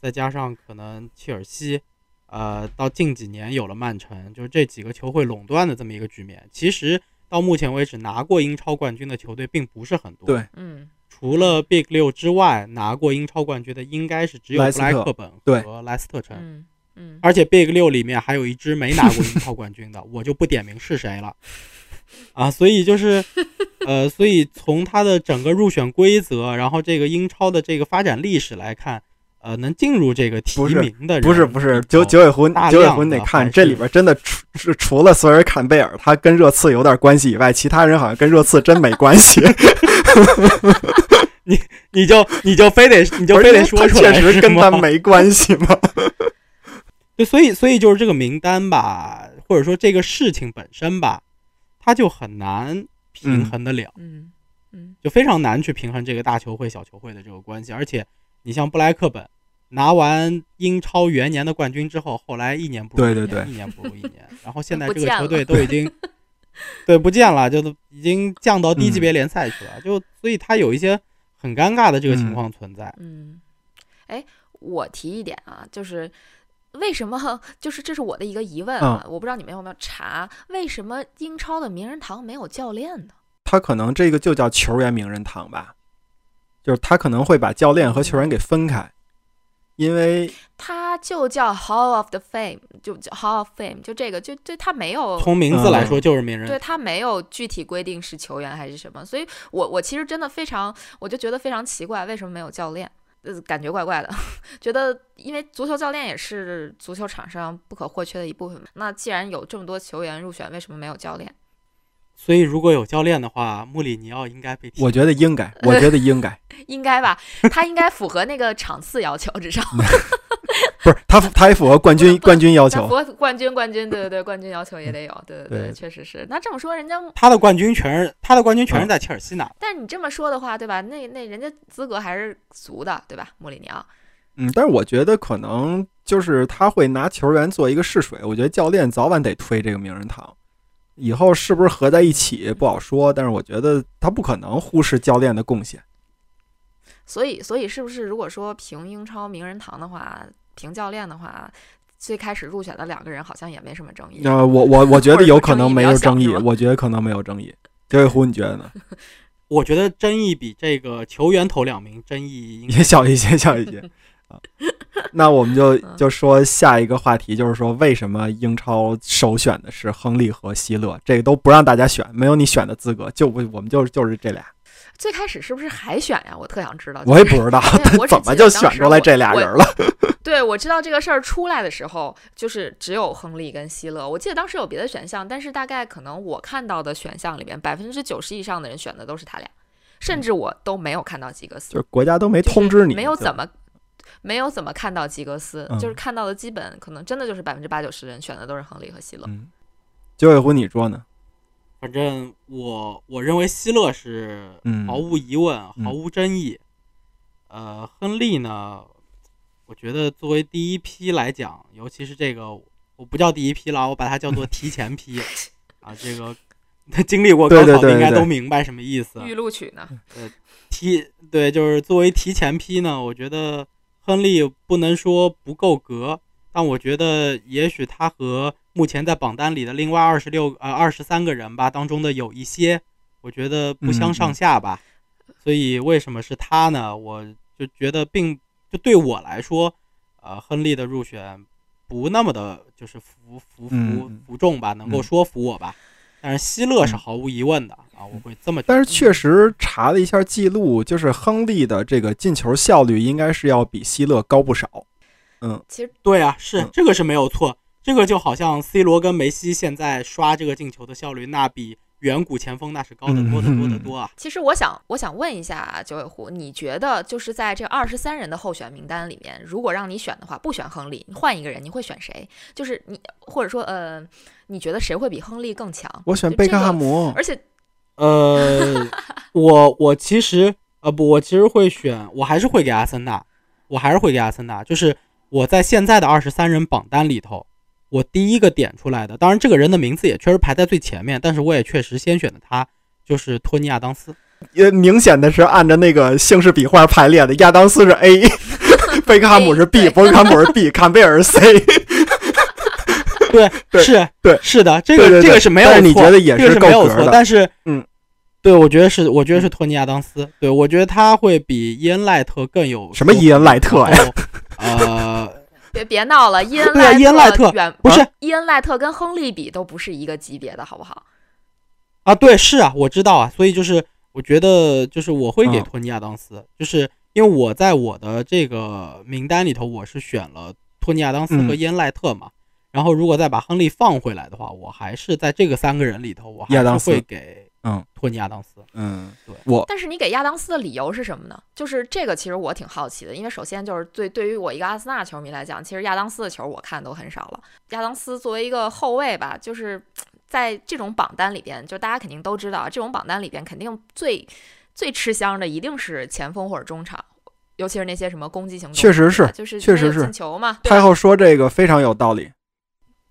再加上可能切尔西，呃，到近几年有了曼城，就是这几个球会垄断的这么一个局面。其实到目前为止，拿过英超冠军的球队并不是很多。对，嗯，除了 Big 六之外，拿过英超冠军的应该是只有布莱克本和莱斯特城。嗯嗯，而且 Big 六里面还有一支没拿过英超冠军的，我就不点名是谁了。啊，所以就是，呃，所以从它的整个入选规则，然后这个英超的这个发展历史来看，呃，能进入这个提名的人，不是不是九九尾狐，九尾狐你得看这里边真的除除了索尔坎贝尔他跟热刺有点关系以外，其他人好像跟热刺真没关系。你你就你就非得你就非得说出来，确实跟他 没关系吗？对，所以所以就是这个名单吧，或者说这个事情本身吧，它就很难平衡得了，嗯嗯就非常难去平衡这个大球会小球会的这个关系。而且你像布莱克本拿完英超元年的冠军之后，后来一年不如一年，对对对一年不如一年，然后现在这个球队都已经 对不见了，就都已经降到低级嗯别联赛去了，就所以他有一些很尴尬的这个情况存在。嗯，哎，我提一点啊，就是为什么？就是这是我的一个疑问啊，我不知道你们有没有查，为什么英超的名人堂没有教练呢？他可能这个就叫球员名人堂吧，就是他可能会把教练和球员给分开，因为它就叫 Hall of the Fame，就叫 Hall of Fame，就这个，就对它没有从名字来嗯说就是名人对它没有具体规定是球员还是什么，所以我我其实真的非常，我就觉得非常奇怪，为什么没有教练？呃，感觉怪怪的，觉得因为足球教练也是足球场上不可或缺的一部分嘛。那既然有这么多球员入选，为什么没有教练？所以如果有教练的话，穆里尼奥应该被我觉得应该，我觉得应该，应该吧，他应该符合那个场次要求，至少 不是他他也符合冠军冠军要求，他符合冠军冠军，对对对，冠军要求也得有，对对对确实是。那这么说，人家他的冠军全是他的冠军全是嗯在切尔西拿的。但是你这么说的话，对吧？那那人家资格还是足的，对吧？穆里尼奥，嗯，但是我觉得可能就是他会拿球员做一个试水，我觉得教练早晚得推这个名人堂，以后是不是合在一起不好说，但是我觉得他不可能忽视教练的贡献。所以所以是不是如果说评英超名人堂的话，评教练的话，最开始入选的两个人好像也没什么争议。呃，我我我觉得有可能没有争议，我觉得可能没有争议。九尾狐，你觉得呢？我觉得争议比这个球员头两名争议也小一些，小一些啊。那我们就嗯就说下一个话题，就是说为什么英超首选的是亨利和希勒？这个都不让大家选，没有你选的资格，就不我们就就是这俩。最开始是不是海选呀？我特想知道。我也不知道 他怎么就选出来这俩我人了。对，我知道这个事儿出来的时候，就是只有亨利跟希勒。我记得当时有别的选项，但是大概可能我看到的选项里面，百分之九十以上的人选的都是他俩，甚至我都没有看到吉格斯，就是国家都没通知你，没有怎么。没有怎么看到吉格斯，嗯就是看到的基本可能真的就是百分之八九十人选的都是亨利和希勒。嗯。九尾狐，你说呢？反正我我认为希勒是嗯毫无疑问、嗯毫无争议。呃，亨利呢，我觉得作为第一批来讲，尤其是这个，我不叫第一批了，我把它叫做提前批 啊。这个经历过高考的应该都明白什么意思。预录取呢？呃提对，就是作为提前批呢，我觉得亨利不能说不够格，但我觉得也许他和目前在榜单里的另外二十六呃二十三个人吧当中的有一些，我觉得不相上下吧。所以为什么是他呢？我就觉得并就对我来说，呃，亨利的入选不那么的就是服服服服众吧，能够嗯说服我吧。但是希勒是嗯毫无疑问的啊，我会这么。但是确实查了一下记录，就是亨利的这个进球效率应该是要比希勒高不少。嗯其实对啊，是嗯这个是没有错，这个就好像 C 罗跟梅西现在刷这个进球的效率，那比远古前锋那是高得多得多得多啊。其实我想，我想问一下九尾狐，你觉得就是在这二十三人的候选名单里面，如果让你选的话，不选亨利，你换一个人，你会选谁？就是你，或者说，呃，你觉得谁会比亨利更强？我选贝克就这个汉姆。而且，呃，我我其实呃不，我其实会选，我还是会给阿森纳，我还是会给阿森纳。就是我在现在的二十三人榜单里头，我第一个点出来的，当然这个人的名字也确实排在最前面，但是我也确实先选的他，就是托尼亚当斯。也明显的是按照那个姓氏笔画排列的，亚当斯是 A，贝克汉姆是 B，对。博格坎姆是 B，坎贝尔是 C。对，对是，对。是的，这个对对对。这个是没有错，但是你觉得也这个是没有错，格的但是嗯，对，我觉得是，我觉得是托尼亚当斯，对我觉得他会比伊恩赖特更有什么伊恩赖特呀？呃，别别闹了，伊恩对啊伊恩赖特远不是伊恩赖特跟亨利比都不是一个级别的，好不好？啊，对，是啊，我知道啊，所以就是我觉得就是我会给嗯。托尼亚当斯，就是因为我在我的这个名单里头我是选了托尼亚当斯和嗯。伊恩赖特嘛，然后如果再把亨利放回来的话，我还是在这个三个人里头，我还是亚当会给嗯托尼亚当斯。嗯，对我但是你给亚当斯的理由是什么呢？就是这个，其实我挺好奇的，因为首先就是对对于我一个阿森纳球迷来讲，其实亚当斯的球我看都很少了。亚当斯作为一个后卫吧，就是在这种榜单里边，就大家肯定都知道，这种榜单里边肯定最最吃香的一定是前锋或者中场，尤其是那些什么攻击型，确实是就是确实是进球嘛，太后说这个非常有道理。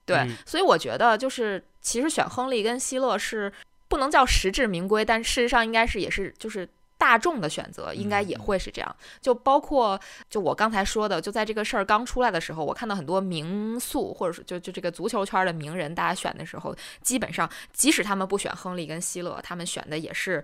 对，嗯所以我觉得就是其实选亨利跟希勒是不能叫实至名归，但事实上应该是也是就是大众的选择，应该也嗯会是这样。就包括就我刚才说的，就在这个事儿刚出来的时候，我看到很多名宿或者是就就这个足球圈的名人，大家选的时候，基本上即使他们不选亨利跟希勒，他们选的也是。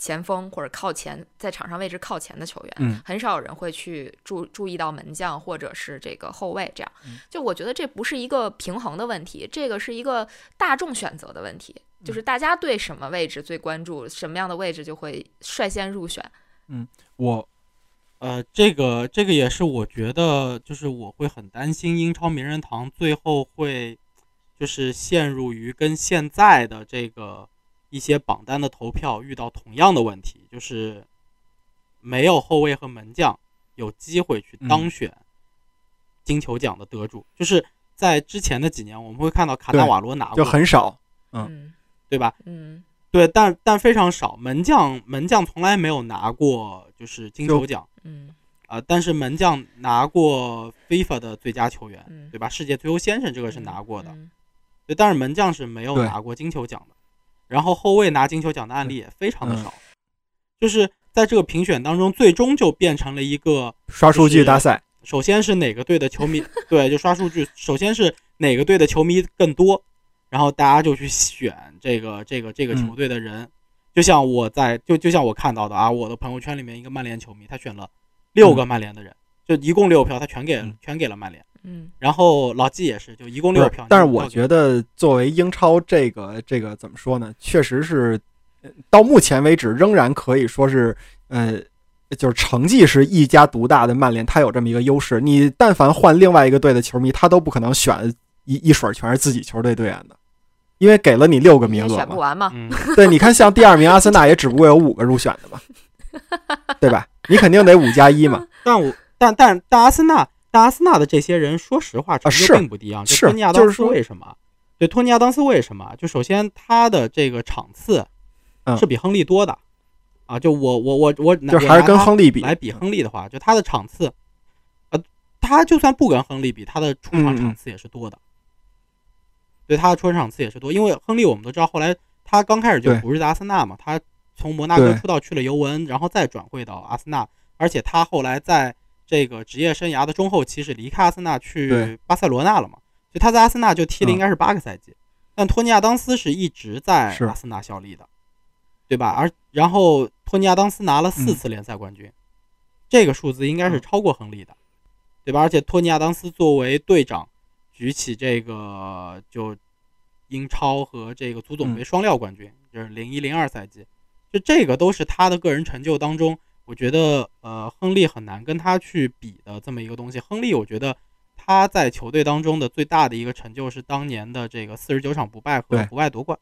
前锋或者靠前，在场上位置靠前的球员，嗯很少有人会去注注意到门将或者是这个后卫这样。嗯就我觉得这不是一个平衡的问题，这个是一个大众选择的问题，嗯就是大家对什么位置最关注，什么样的位置就会率先入选。嗯我呃，这个这个也是我觉得，就是我会很担心英超名人堂最后会就是陷入于跟现在的这个一些榜单的投票遇到同样的问题，就是没有后卫和门将有机会去当嗯选金球奖的得主。就是在之前的几年，我们会看到卡纳瓦罗拿过，就很少。嗯嗯对吧？嗯对，但但非常少，门将门将从来没有拿过就是金球奖。嗯啊、但是门将拿过 FIFA 的最佳球员，嗯对吧？世界最优先生这个是拿过的，嗯对。但是门将是没有拿过金球奖的。然后后卫拿金球奖的案例也非常的嗯。少，就是在这个评选当中，最终就变成了一个，刷数据大赛，首先是哪个队的球迷，对，就刷数据，首先是哪个队的球迷更多，然后大家就去选这个这个这个嗯。球队的人。就像我在就就像我看到的啊，我的朋友圈里面一个曼联球迷，他选了六个曼联的人，就一共六票，他全给嗯。全给了曼联。嗯然后老季也是，就一共六票。但是我觉得，作为英超这个这个怎么说呢？确实是，呃到目前为止仍然可以说是，呃，就是成绩是一家独大的曼联，他有这么一个优势。你但凡换另外一个队的球迷，他都不可能选一一水儿全是自己球队队员的，因为给了你六个名额。选不完嘛。嗯，对，你看像第二名阿森纳也只不过有五个入选的嘛，对吧？你肯定得五加一嘛。但我但但但阿森纳但阿森纳的这些人，说实话成就并不低啊。就是托尼亚当斯为什么？对，托尼亚当斯为什么？就首先他的这个场次嗯是比亨利多的。啊，就我我我我还是跟亨利比来比亨利的话，就他的场次，呃，他就算不跟亨利比，他的出场场次也是多的。对，他的出场场次也是多，因为亨利我们都知道，后来他刚开始就不是在阿森纳嘛，他从摩纳哥出道去了尤文，然后再转会到阿森纳，而且他后来在这个职业生涯的中后期是离开阿森纳去巴塞罗那了嘛，就他在阿森纳就踢了嗯。应该是八个赛季，但托尼亚当斯是一直在是。阿森纳效力的，对吧？而然后托尼亚当斯拿了四嗯。次联赛冠军，这个数字应该是嗯。超过亨利的，对吧？而且托尼亚当斯作为队长，举起这个就英超和这个足总杯嗯。双料冠军，就是零一零二赛季，就这个都是他的个人成就当中，我觉得呃亨利很难跟他去比的这么一个东西。亨利我觉得他在球队当中的最大的一个成就是当年的这个四十九场不败和不败夺冠。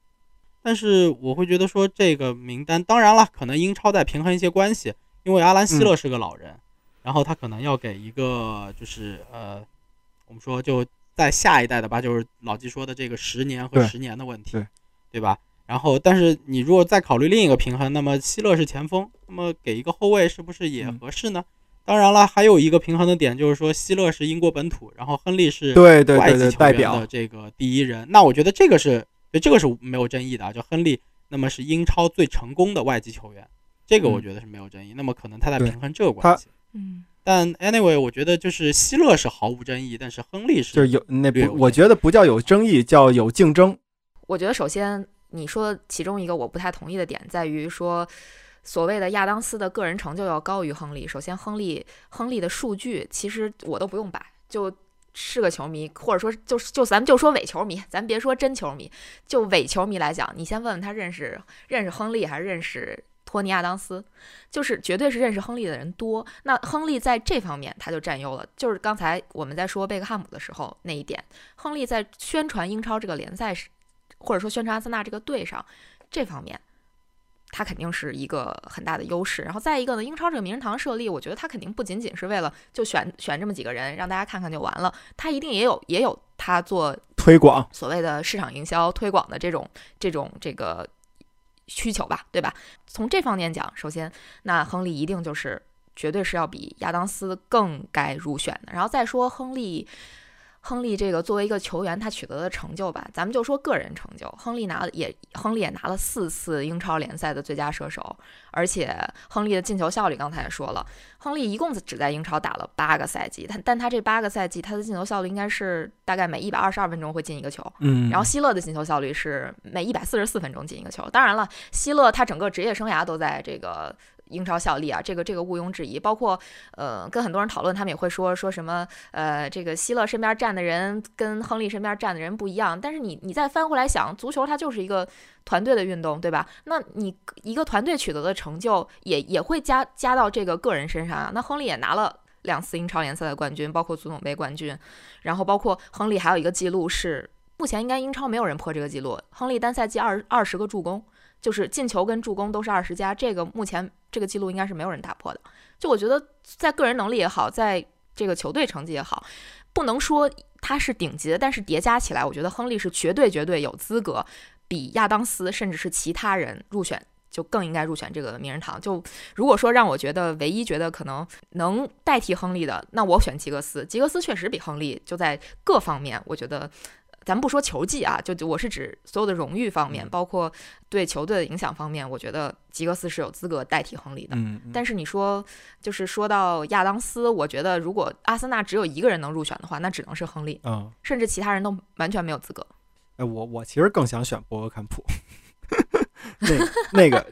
但是我会觉得说这个名单，当然了，可能英超在平衡一些关系，因为阿兰希勒是个老人，然后他可能要给一个就是呃，我们说就在下一代的吧，就是老季说的这个十年和十年的问题，对对吧？然后，但是你如果再考虑另一个平衡，那么希勒是前锋，那么给一个后卫是不是也嗯。合适呢？当然了，还有一个平衡的点就是说，希勒是英国本土，然后亨利是对对对对，外籍球员代表。的这个第一人，那我觉得这个是对这个是没有争议的啊，就亨利，那么是英超最成功的外籍球员，这个我嗯觉得是没有争议。那么可能他在平衡这个关系，嗯。但 anyway，我觉得就是希勒是毫无争议，但是亨利是就是有那不，略有争议。我觉得不叫有争议，叫有竞争。我觉得首先你说其中一个我不太同意的点在于说，所谓的亚当斯的个人成就要高于亨利。首先，亨利亨利的数据其实我都不用摆，就是个球迷，或者说就是就咱们就说伪球迷，咱别说真球迷，就伪球迷来讲，你先问问他认识认识亨利还是认识。托尼亚当斯就是绝对是认识亨利的人多，那亨利在这方面他就占优了。就是刚才我们在说贝克汉姆的时候那一点，亨利在宣传英超这个联赛时，或者说宣传阿森纳这个队上，这方面它肯定是一个很大的优势。然后再一个呢，英超这个名人堂设立，我觉得它肯定不仅仅是为了就选选这么几个人让大家看看就完了，它一定也有也有它做推广所谓的市场营销推广的这种这种这个需求吧，对吧？从这方面讲，首先，那亨利一定就是绝对是要比亚当斯更该入选的。然后再说亨利。亨利这个作为一个球员，他取得的成就吧，咱们就说个人成就。亨利拿了也，亨利也拿了四次英超联赛的最佳射手，而且亨利的进球效率刚才也说了，亨利一共只在英超打了八个赛季，他但他这八个赛季他的进球效率应该是大概每一百二十二分钟会进一个球，嗯，然后希勒的进球效率是每一百四十四分钟进一个球。当然了，希勒他整个职业生涯都在这个。英超效力啊，这个这个毋庸置疑。包括呃，跟很多人讨论，他们也会说说什么呃，这个希勒身边站的人跟亨利身边站的人不一样。但是你你再翻回来想，足球它就是一个团队的运动，对吧？那你一个团队取得的成就也也会加加到这个个人身上啊。那亨利也拿了两次英超联赛的冠军，包括足总杯冠军。然后包括亨利还有一个记录是，目前应该英超没有人破这个记录。亨利单赛季二二十个助攻。就是进球跟助攻都是二十加，这个目前这个记录应该是没有人打破的。就我觉得，在个人能力也好，在这个球队成绩也好，不能说他是顶级的，但是叠加起来，我觉得亨利是绝对绝对有资格比亚当斯甚至是其他人入选，就更应该入选这个名人堂。就如果说让我觉得唯一觉得可能能代替亨利的，那我选吉格斯。吉格斯确实比亨利就在各方面，我觉得。咱不说球技啊，就我是指所有的荣誉方面，包括对球队的影响方面，我觉得吉格斯是有资格代替亨利的。嗯，但是你说，就是说到亚当斯，我觉得如果阿森纳只有一个人能入选的话，那只能是亨利。嗯，甚至其他人都完全没有资格。哎，我我其实更想选博格坎普。那那个，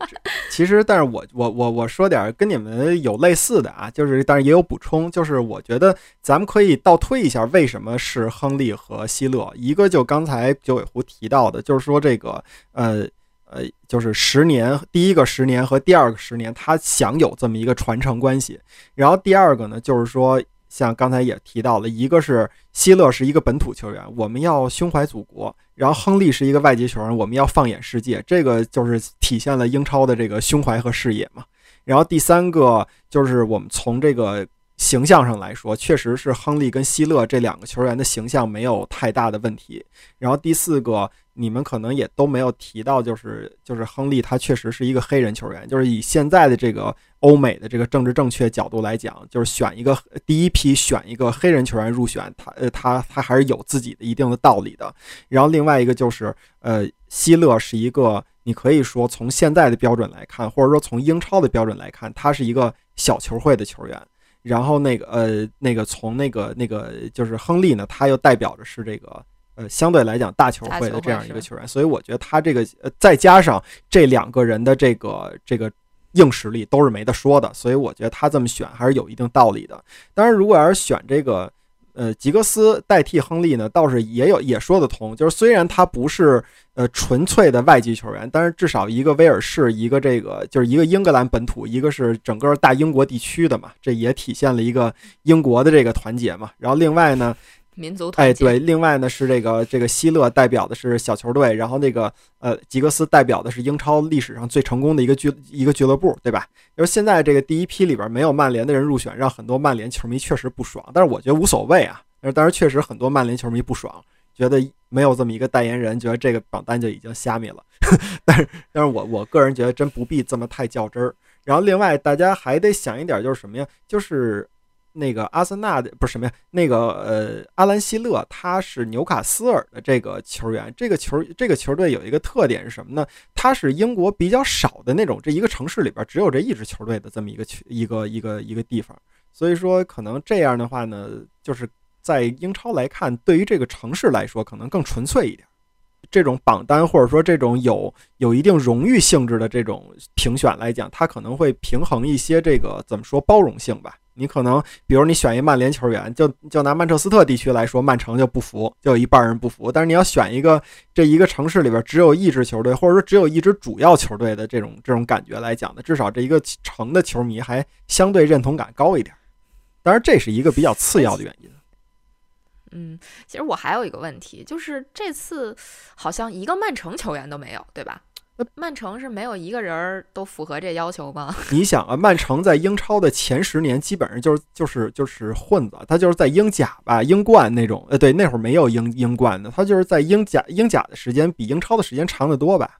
其实，但是我我我我说点跟你们有类似的啊，就是，但是也有补充，就是我觉得咱们可以倒推一下，为什么是亨利和希勒？一个就刚才九尾狐提到的，就是说这个，呃呃，就是十年，第一个十年和第二个十年，他想有这么一个传承关系。然后第二个呢，就是说。像刚才也提到了，一个是希勒是一个本土球员，我们要胸怀祖国；然后亨利是一个外籍球员，我们要放眼世界。这个就是体现了英超的这个胸怀和视野嘛。然后第三个就是我们从这个形象上来说，确实是亨利跟希勒这两个球员的形象没有太大的问题。然后第四个。你们可能也都没有提到，就是就是亨利，他确实是一个黑人球员。就是以现在的这个欧美的这个政治正确角度来讲，就是选一个第一批选一个黑人球员入选，他呃他他还是有自己的一定的道理的。然后另外一个就是呃希勒是一个，你可以说从现在的标准来看，或者说从英超的标准来看，他是一个小球会的球员。然后那个呃那个从那个那个就是亨利呢，他又代表着是这个。呃，相对来讲，大球会的这样一个球员，所以我觉得他这个呃，再加上这两个人的这个这个硬实力都是没得说的，所以我觉得他这么选还是有一定道理的。当然，如果要是选这个呃吉格斯代替亨利呢，倒是也有也说得通。就是虽然他不是呃纯粹的外籍球员，但是至少一个威尔士，一个这个就是一个英格兰本土，一个是整个大英国地区的嘛，这也体现了一个英国的这个团结嘛。然后另外呢。民族哎，对，另外呢是这个这个希勒代表的是小球队，然后那个呃吉格斯代表的是英超历史上最成功的一个俱一个俱乐部，对吧？就是现在这个第一批里边没有曼联的人入选，让很多曼联球迷确实不爽，但是我觉得无所谓啊。但是确实很多曼联球迷不爽，觉得没有这么一个代言人，觉得这个榜单就已经虾米了。但是但是我我个人觉得真不必这么太较真儿。然后另外大家还得想一点，就是什么呀？就是。那个阿森纳的不是什么呀？那个呃，阿兰希勒他是纽卡斯尔的这个球员。这个球这个球队有一个特点是什么呢？他是英国比较少的那种，这一个城市里边只有这一支球队的这么一个球一个一个一个地方。所以说，可能这样的话呢，就是在英超来看，对于这个城市来说，可能更纯粹一点。这种榜单或者说这种有有一定荣誉性质的这种评选来讲，它可能会平衡一些这个怎么说包容性吧。你可能，比如你选一曼联球员，就就拿曼彻斯特地区来说，曼城就不服，就有一半人不服。但是你要选一个这一个城市里边只有一支球队，或者说只有一支主要球队的这种这种感觉来讲呢，至少这一个城的球迷还相对认同感高一点。当然，这是一个比较次要的原因。嗯，其实我还有一个问题，就是这次好像一个曼城球员都没有，对吧？曼城是没有一个人儿都符合这要求吗？你想啊，曼城在英超的前十年基本上就是就是就是混子，他就是在英甲吧、英冠那种，呃，对，那会儿没有英英冠的，他就是在英甲英甲的时间比英超的时间长得多吧？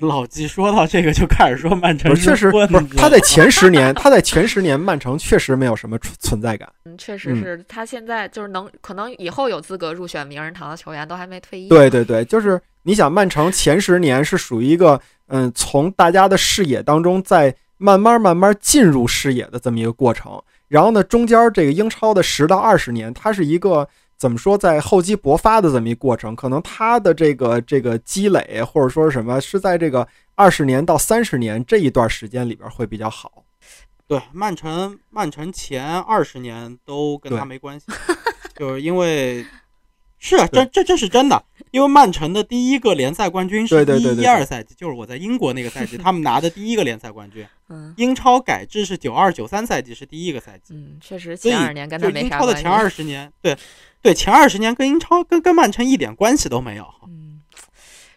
老季说到这个就开始说曼城，确实不是他在前十年，他在前十年曼城确实没有什么存存在感。嗯，确实嗯是他现在就是能可能以后有资格入选名人堂的球员都还没退役。对对对，就是你想，曼城前十年是属于一个嗯，从大家的视野当中在慢慢慢慢进入视野的这么一个过程。然后呢，中间这个英超的十到二十年，它是一个怎么说，在厚积薄发的这么一个过程。可能它的这个这个积累或者说是什么，是在这个二十年到三十年这一段时间里边会比较好。对曼城，曼城前二十年都跟他没关系，就是因为是啊，这这这是真的，因为曼城的第一个联赛冠军是一一二赛季，就是我在英国那个赛季，他们拿的第一个联赛冠军。嗯英超改制是九二九三赛季是第一个赛季，嗯，确实前二年跟就他没英超的前。二十年，对对，前二十年跟英超跟跟曼城一点关系都没有。嗯，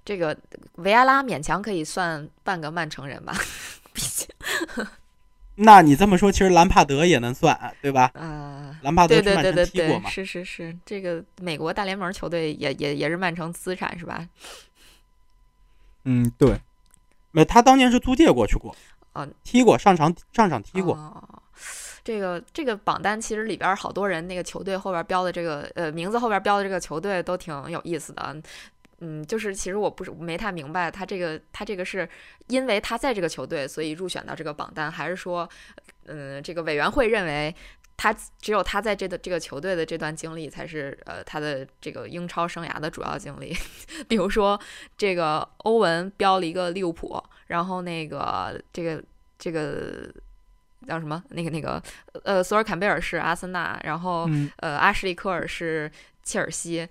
这个维埃拉勉强可以算半个曼城人吧，毕竟那你这么说，其实兰帕德也能算，对吧？啊。兰帕德对对去曼对对对，城踢过嘛？是是是，这个美国大联盟球队也也也是曼城资产是吧？嗯，对，没，他当年是租借过去过，啊踢过上场上场踢过。哦这个这个榜单其实里边好多人那个球队后边标的这个呃名字后边标的这个球队都挺有意思的。嗯，就是其实我不是没太明白他这个他这个是因为他在这个球队所以入选到这个榜单，还是说，嗯，这个委员会认为他只有他在这个这个球队的这段经历才是呃他的这个英超生涯的主要经历。比如说这个欧文标了一个利物浦，然后那个这个这个叫什么？那个那个呃，索尔坎贝尔是阿森纳，然后嗯，呃，阿什利科尔是切尔西，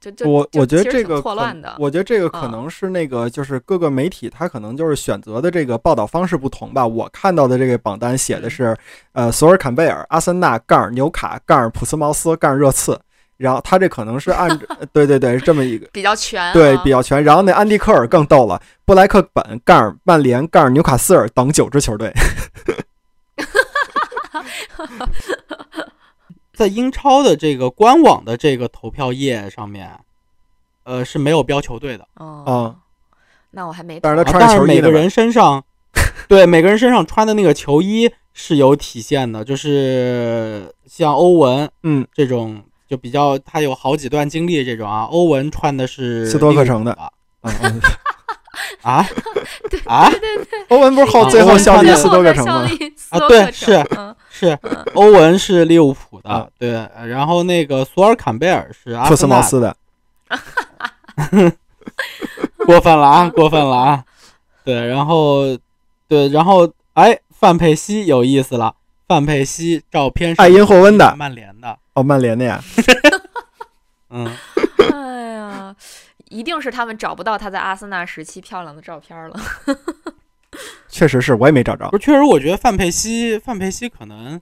就就我我觉得这个错乱的。我觉得这个可嗯能是那个就是各个媒体它可能就是选择的这个报道方式不同吧。我看到的这个榜单写的是，呃，索尔坎贝尔、阿森纳杠纽卡杠普斯茅斯杠热刺，然后他这可能是按对对对是这么一个。比较全、啊，对，比较全。然后那安迪科尔更逗了，布莱克本杠曼联杠纽卡斯尔等九支球队。在英超的这个官网的这个投票页上面，呃是没有标球队的，哦、啊。那我还没但是每个人身上，对每个人身上穿的那个球衣是有体现的，就是像欧文嗯，这种就比较他有好几段经历这种啊，欧文穿的是斯托克城的嗯嗯，啊？啊？欧文不是后啊最后效力斯托克城效吗？啊对是是嗯。欧文是利物浦的，啊。对，然后那个索尔坎贝尔是阿普斯森纳斯的，过分了啊，过分了啊，对，然后对，然后哎，范佩西有意思了，范佩西照片是艾因霍温的曼联的，哦，曼联的呀。嗯，一定是他们找不到他在阿森纳时期漂亮的照片了。确实是我也没找着不。是，确实我觉得范佩西，范佩西可能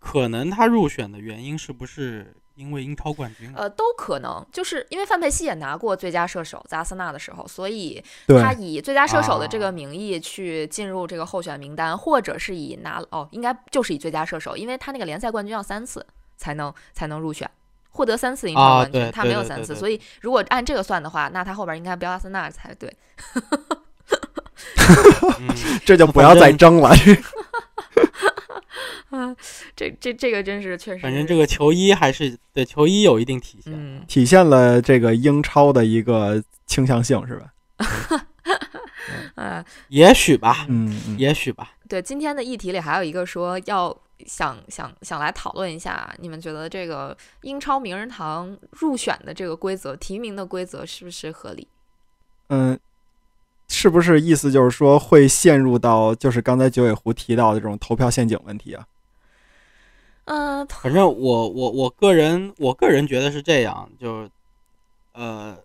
可能他入选的原因是不是因为英超冠军？呃，都可能，就是因为范佩西也拿过最佳射手，在阿森纳的时候，所以，他以最佳射手的这啊个名义去进入这个候选名单，或者是以拿哦，应该就是以最佳射手，因为他那个联赛冠军要三次才能才能入选，获得三次英超啊冠军，对他没有三次，所以如果按这个算的话，那他后边应该标阿森纳才对。嗯，这就不要再争了。啊，这这这个真是确实，反正这个球衣还是对球衣有一定体现。嗯，体现了这个英超的一个倾向性，是吧？啊，也许吧，嗯，嗯也许吧。对，今天的议题里还有一个说要想想想来讨论一下，你们觉得这个英超名人堂入选的这个规则、提名的规则是不是合理？嗯，是不是意思就是说会陷入到就是刚才九尾狐提到的这种投票陷阱问题啊？嗯、反正我我我个人我个人觉得是这样，就呃，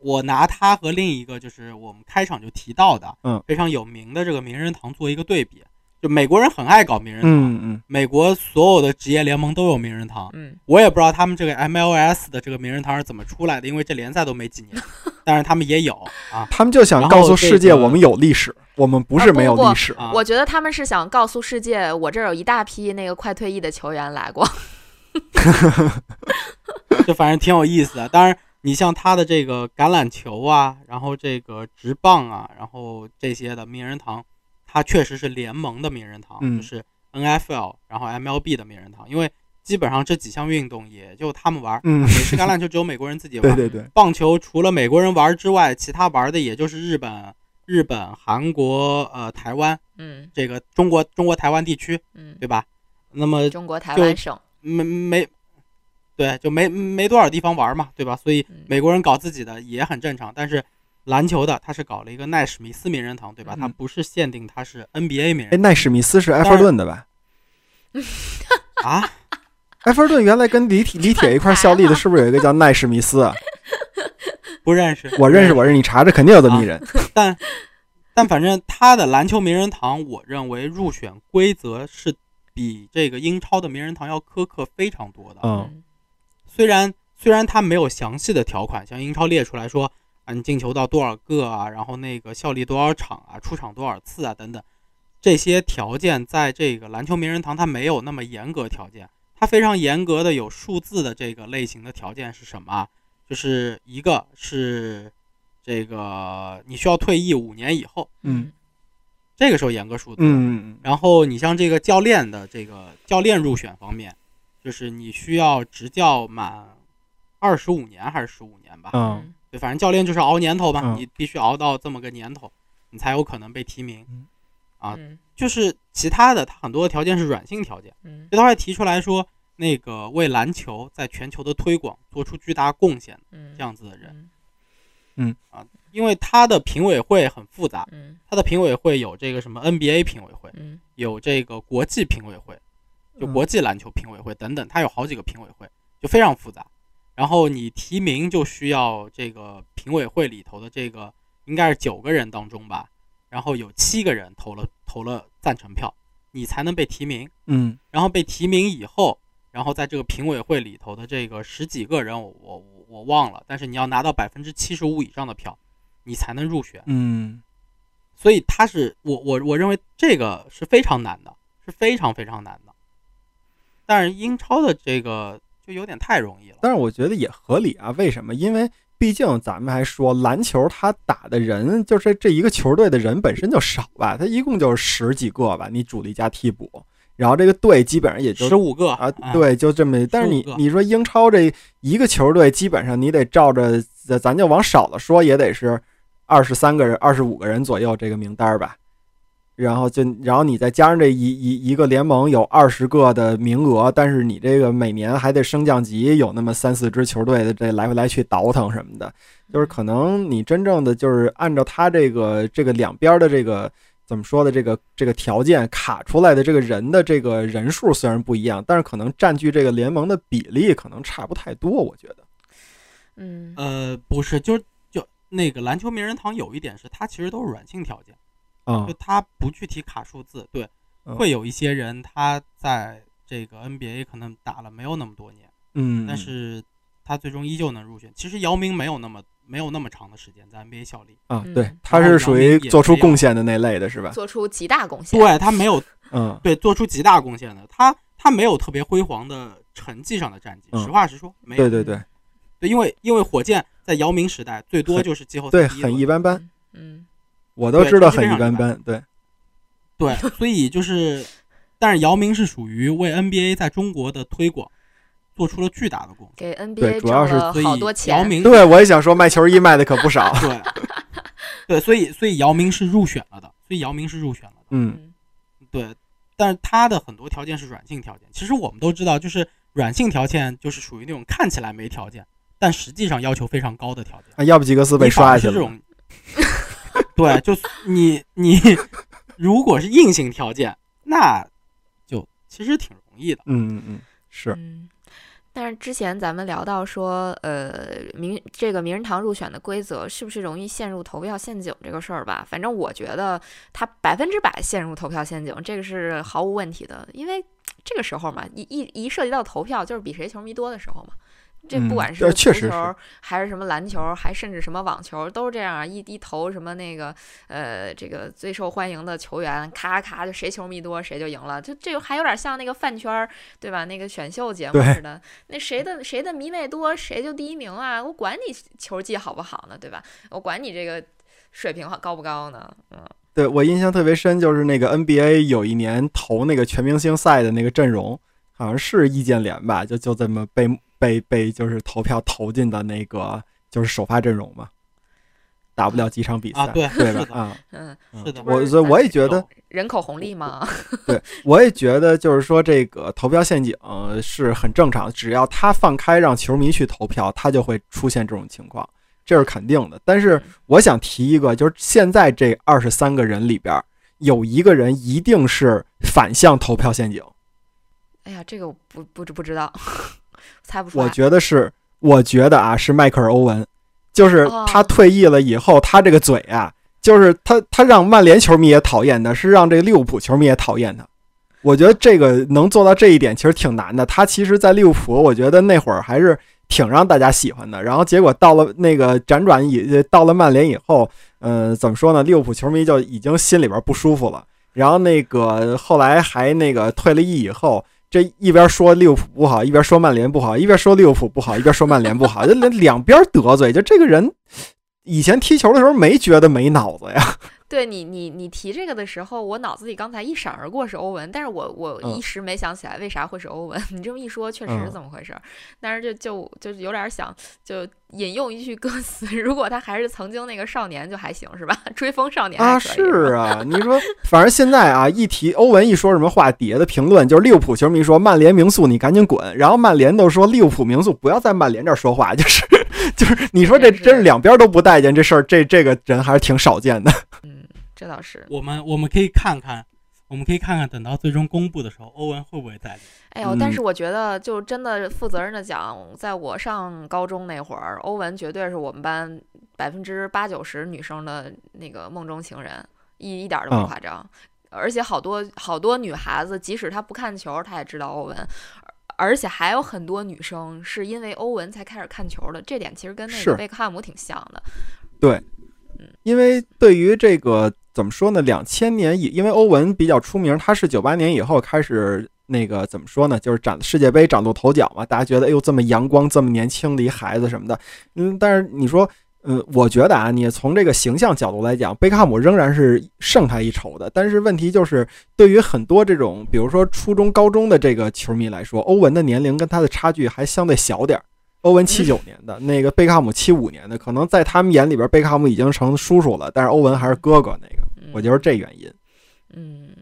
我拿他和另一个就是我们开场就提到的，嗯，非常有名的这个名人堂做一个对比。就美国人很爱搞名人堂，嗯嗯美国所有的职业联盟都有名人堂。嗯，我也不知道他们这个 MLS 的这个名人堂是怎么出来的，因为这联赛都没几年，但是他们也有啊。他们就想告诉世界，我们有历史，我们不是没有历史。啊我觉得他们是想告诉世界，我这儿有一大批那个快退役的球员来过。就反正挺有意思的。当然，你像他的这个橄榄球啊，然后这个直棒啊，然后这些的名人堂，它确实是联盟的名人堂，嗯就是 NFL，然后 MLB 的名人堂，因为基本上这几项运动也就他们玩儿，嗯美式橄榄球只有美国人自己玩儿，对对对，棒球除了美国人玩儿之外，其他玩的也就是日本、日本、韩国、呃台湾嗯这个中国中国台湾地区，嗯，对吧？那么中国台湾省。没没，对，就没没多少地方玩嘛，对吧？所以嗯美国人搞自己的也很正常。但是篮球的他是搞了一个奈史密斯名人堂，对吧？嗯他不是限定他是 NBA 名人哎，人奈史密斯是埃弗顿的吧？啊，埃弗顿原来跟李铁李铁一块效力的，是不是有一个叫奈史密斯啊？不认识，我认识，我认识，你查查，肯定有这么一人。但但反正他的篮球名人堂，我认为入选规则是比这个英超的名人堂要苛刻非常多的。嗯虽然虽然他没有详细的条款，像英超列出来说啊，你进球到多少个啊，然后那个效力多少场啊，出场多少次啊等等，这些条件在这个篮球名人堂它没有那么严格条件，它非常严格的有数字的这个类型的条件是什么啊？就是一个是这个你需要退役五年以后，嗯。这个时候严格数字，嗯然后你像这个教练的这个教练入选方面，就是你需要执教满二十五年还是十五年吧？嗯对，反正教练就是熬年头吧，嗯你必须熬到这么个年头，你才有可能被提名。啊嗯就是其他的，他很多的条件是软性条件。嗯这他还提出来说，那个为篮球在全球的推广做出巨大贡献嗯，这样子的人，嗯啊因为他的评委会很复杂，嗯他的评委会有这个什么 NBA 评委会，嗯有这个国际评委会，就嗯国际篮球评委会等等，他有好几个评委会，就非常复杂。然后你提名就需要这个评委会里头的这个应该是九个人当中吧，然后有七个人投了投了赞成票，你才能被提名。嗯然后被提名以后，然后在这个评委会里头的这个十几个人我，我我我忘了，但是你要拿到百分之七十五以上的票，你才能入选。嗯所以他是我我我认为这个是非常难的，是非常非常难的。但是英超的这个就有点太容易了。但是我觉得也合理啊。为什么？因为毕竟咱们还说篮球，他打的人就是这一个球队的人本身就少吧，他一共就十几个吧，你主力加替补，然后这个队基本上也就十五个啊，，对，就这么。但是你你说英超这一个球队，基本上你得照着，咱咱就往少了说，也得是二十三个人、二十五个人左右这个名单吧。然后就，然后你再加上这一一一个联盟有二十个的名额，但是你这个每年还得升降级，有那么三四支球队的这来回来去倒腾什么的，就是可能你真正的就是按照他这个这个两边的这个怎么说的这个这个条件卡出来的这个人的这个人数虽然不一样，但是可能占据这个联盟的比例可能差不太多，我觉得。嗯。呃，不是，就就那个篮球名人堂有一点是，它其实都是软性条件，啊就他不具体卡数字。对，嗯会有一些人他在这个 NBA 可能打了没有那么多年。嗯，但是他最终依旧能入选。其实姚明没有那么没有那么长的时间在 NBA 效力，啊，嗯对，他是属于做出贡献的那类的，是吧？做出极大贡献。对他没有 嗯对做出极大贡献的，他他没有特别辉煌的成绩上的战绩。嗯实话实说，没有。对对对对因为因为火箭在姚明时代最多就是季后赛对，很一般般，嗯我都知道很一一般般。对，对，所以就是，但是姚明是属于为 NBA 在中国的推广做出了巨大的贡献。给 NBA 对主要是所以好多姚钱。明对我也想说，卖球衣卖的可不少。对对，所以所以姚明是入选了的，所以姚明是入选了的。嗯嗯对，但是他的很多条件是软性条件。其实我们都知道，就是软性条件就是属于那种看起来没条件，但实际上要求非常高的条件。啊，要不吉格斯被刷下去了。这种，对，就你你 如果是硬性条件，那就其实挺容易的。嗯嗯嗯，是，嗯，但是之前咱们聊到说，呃，名这个名人堂入选的规则是不是容易陷入投票陷阱这个事儿吧？反正我觉得他百分之百陷入投票陷阱，这个是毫无问题的，因为这个时候嘛，一一一涉及到投票，就是比谁球迷多的时候嘛。这不管是足球还是什么篮球，还甚至什么网球，都是这样啊！一低头什么那个呃，这个最受欢迎的球员，咔咔就谁球迷多谁就赢了。就这个还有点像那个饭圈儿，对吧？那个选秀节目似的，那谁的谁的迷妹多，谁就第一名啊！我管你球技好不好呢，对吧？我管你这个水平高不高呢？嗯，对我印象特别深，就是那个 NBA 有一年投那个全明星赛的那个阵容，好像是易建联吧，就就这么被。被被就是投票投进的那个就是首发阵容嘛，打不了几场比赛，对对吧？啊，嗯，是的，我我也觉得人口红利嘛。对，我也觉得就是说这个投票陷阱是很正常，只要他放开让球迷去投票，他就会出现这种情况，这是肯定的。但是我想提一个，就是现在这二十三个人里边有一个人一定是反向投票陷阱。哎呀，这个我不不知不知道。猜不出来。我觉得是，我觉得啊，是迈克尔·欧文，就是他退役了以后，他这个嘴啊，就是他他让曼联球迷也讨厌的，是让这个利物浦球迷也讨厌他。我觉得这个能做到这一点，其实挺难的。他其实，在利物浦，我觉得那会儿还是挺让大家喜欢的。然后结果到了那个辗转以到了曼联以后，嗯，怎么说呢？利物浦球迷就已经心里边不舒服了。然后那个后来还那个退了役以后。这一边说利物浦不好，一边说曼联不好，一边说利物浦不好，一边说曼联不好，就两两边得罪。就这个人，以前踢球的时候没觉得没脑子呀。对你，你你提这个的时候，我脑子里刚才一闪而过是欧文，但是我我一时没想起来为啥会是欧文。你这么一说，确实是这么回事儿。但是就就就有点想就引用一句歌词：如果他还是曾经那个少年就还行，是吧？追风少年啊，是啊。你说，反正现在啊，一提欧文，一说什么话，底下的评论就是利物浦球迷说曼联名宿你赶紧滚，然后曼联都说利物浦名宿不要在曼联这儿说话，就是就是你说这真是两边都不待见这事儿，这这个人还是挺少见的。这倒是，我们我们可以看看，我们可以看看，等到最终公布的时候，欧文会不会在？哎呦，但是我觉得，就真的负责任的讲，在我上高中那会儿，欧文绝对是我们班百分之八九十女生的那个梦中情人，一一点都不夸张。而且好多好多女孩子，即使她不看球，她也知道欧文。而且还有很多女生是因为欧文才开始看球的，这点其实跟那个贝克汉姆挺像的。对，嗯因为对于这个。怎么说呢？两千年以，因为欧文比较出名，他是九八年以后开始那个怎么说呢？就是长世界杯崭露头角嘛。大家觉得，哎呦，这么阳光、这么年轻的一孩子什么的，嗯。但是你说，嗯，我觉得啊，你从这个形象角度来讲，贝克汉姆仍然是胜他一筹的。但是问题就是，对于很多这种，比如说初中、高中的这个球迷来说，欧文的年龄跟他的差距还相对小点儿。欧文七九年的那个贝克汉姆七五年的，可能在他们眼里边，贝克汉姆已经成叔叔了，但是欧文还是哥哥。那个，我觉得这原因。嗯，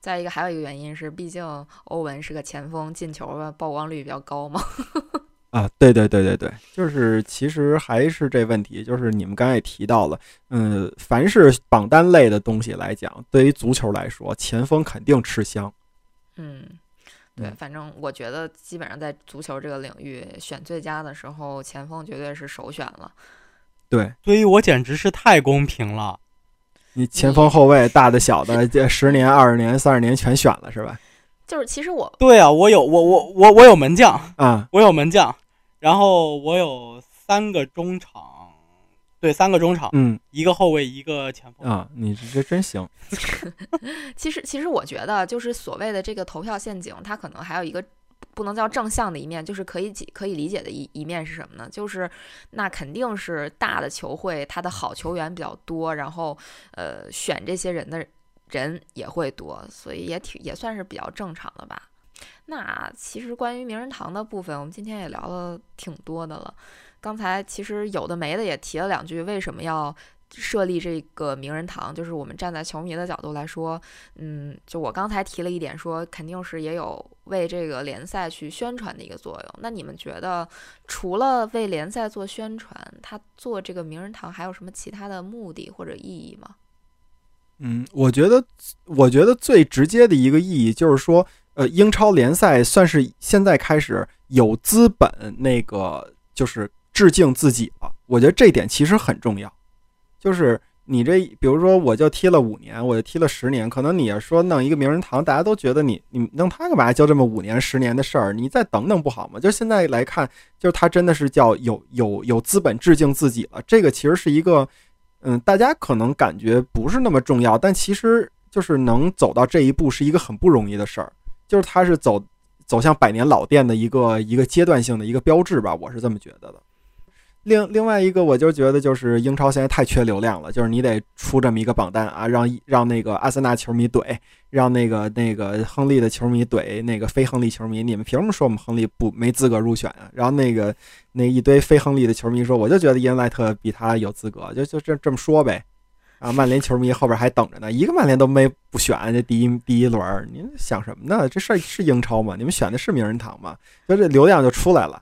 再一个还有一个原因是，毕竟欧文是个前锋，进球的曝光率比较高嘛。啊，对对对对对，就是其实还是这问题，就是你们刚才也提到了，嗯，凡是榜单类的东西来讲，对于足球来说，前锋肯定吃香。嗯。对，反正我觉得基本上在足球这个领域选最佳的时候，前锋绝对是首选了。对，对于我简直是太公平了。你前锋后卫大的小的，这十年、二十年、三十年全选了是吧？就是其实我对啊，我有我我我我有门将啊，我有门将，然后我有三个中场。对，三个中场，嗯，一个后卫，一个前锋啊，你这真行。其实，其实我觉得，就是所谓的这个投票陷阱，它可能还有一个不能叫正向的一面，就是可以解可以理解的一一面是什么呢？就是那肯定是大的球会，它的好球员比较多，然后呃，选这些人的人也会多，所以也挺也算是比较正常的吧。那其实关于名人堂的部分，我们今天也聊了挺多的了。刚才其实有的没的也提了两句，为什么要设立这个名人堂？就是我们站在球迷的角度来说，嗯，就我刚才提了一点，说肯定是也有为这个联赛去宣传的一个作用。那你们觉得，除了为联赛做宣传，他做这个名人堂还有什么其他的目的或者意义吗？嗯，我觉得，我觉得最直接的一个意义就是说。呃，英超联赛算是现在开始有资本那个就是致敬自己了。我觉得这点其实很重要，就是你这比如说我就踢了五年，我就踢了十年，可能你要说弄一个名人堂，大家都觉得你你弄它干嘛？就这么五年十年的事儿，你再等等不好吗？就现在来看，就是他真的是叫有有有资本致敬自己了。这个其实是一个，嗯，大家可能感觉不是那么重要，但其实就是能走到这一步是一个很不容易的事儿。就是他是走走向百年老店的一个一个阶段性的一个标志吧，我是这么觉得的。另另外一个，我就觉得就是英超现在太缺流量了，就是你得出这么一个榜单啊，让让那个阿森纳球迷怼，让那个那个亨利的球迷怼那个非亨利球迷，你们凭什么说我们亨利不没资格入选啊？然后那个那一堆非亨利的球迷说，我就觉得伊恩莱特比他有资格，就就这这么说呗。啊，曼联球迷后边还等着呢，一个曼联都没不选这第一第一轮，您想什么呢？这事儿是英超吗？你们选的是名人堂吗？就这流量就出来了。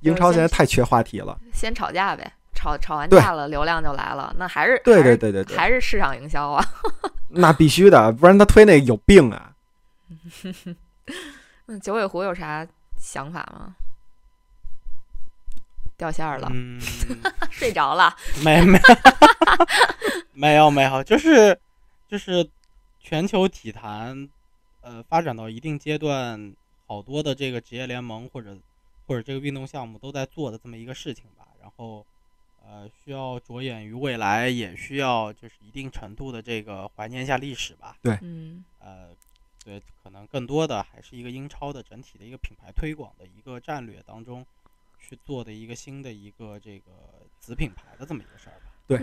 英超现在太缺话题了，先吵架呗，吵吵完架了，流量就来了。那还是对对对对对，还是市场营销啊。那必须的，不然他推那有病啊。那九尾狐有啥想法吗？掉线了，睡着了？没没，没有没有，就是就是全球体坛，呃，发展到一定阶段，好多的这个职业联盟或者。或者这个运动项目都在做的这么一个事情吧，然后，呃，需要着眼于未来，也需要就是一定程度的这个怀念一下历史吧。对，嗯，呃，对，可能更多的还是一个英超的整体的一个品牌推广的一个战略当中去做的一个新的一个这个子品牌的这么一个事儿吧。对，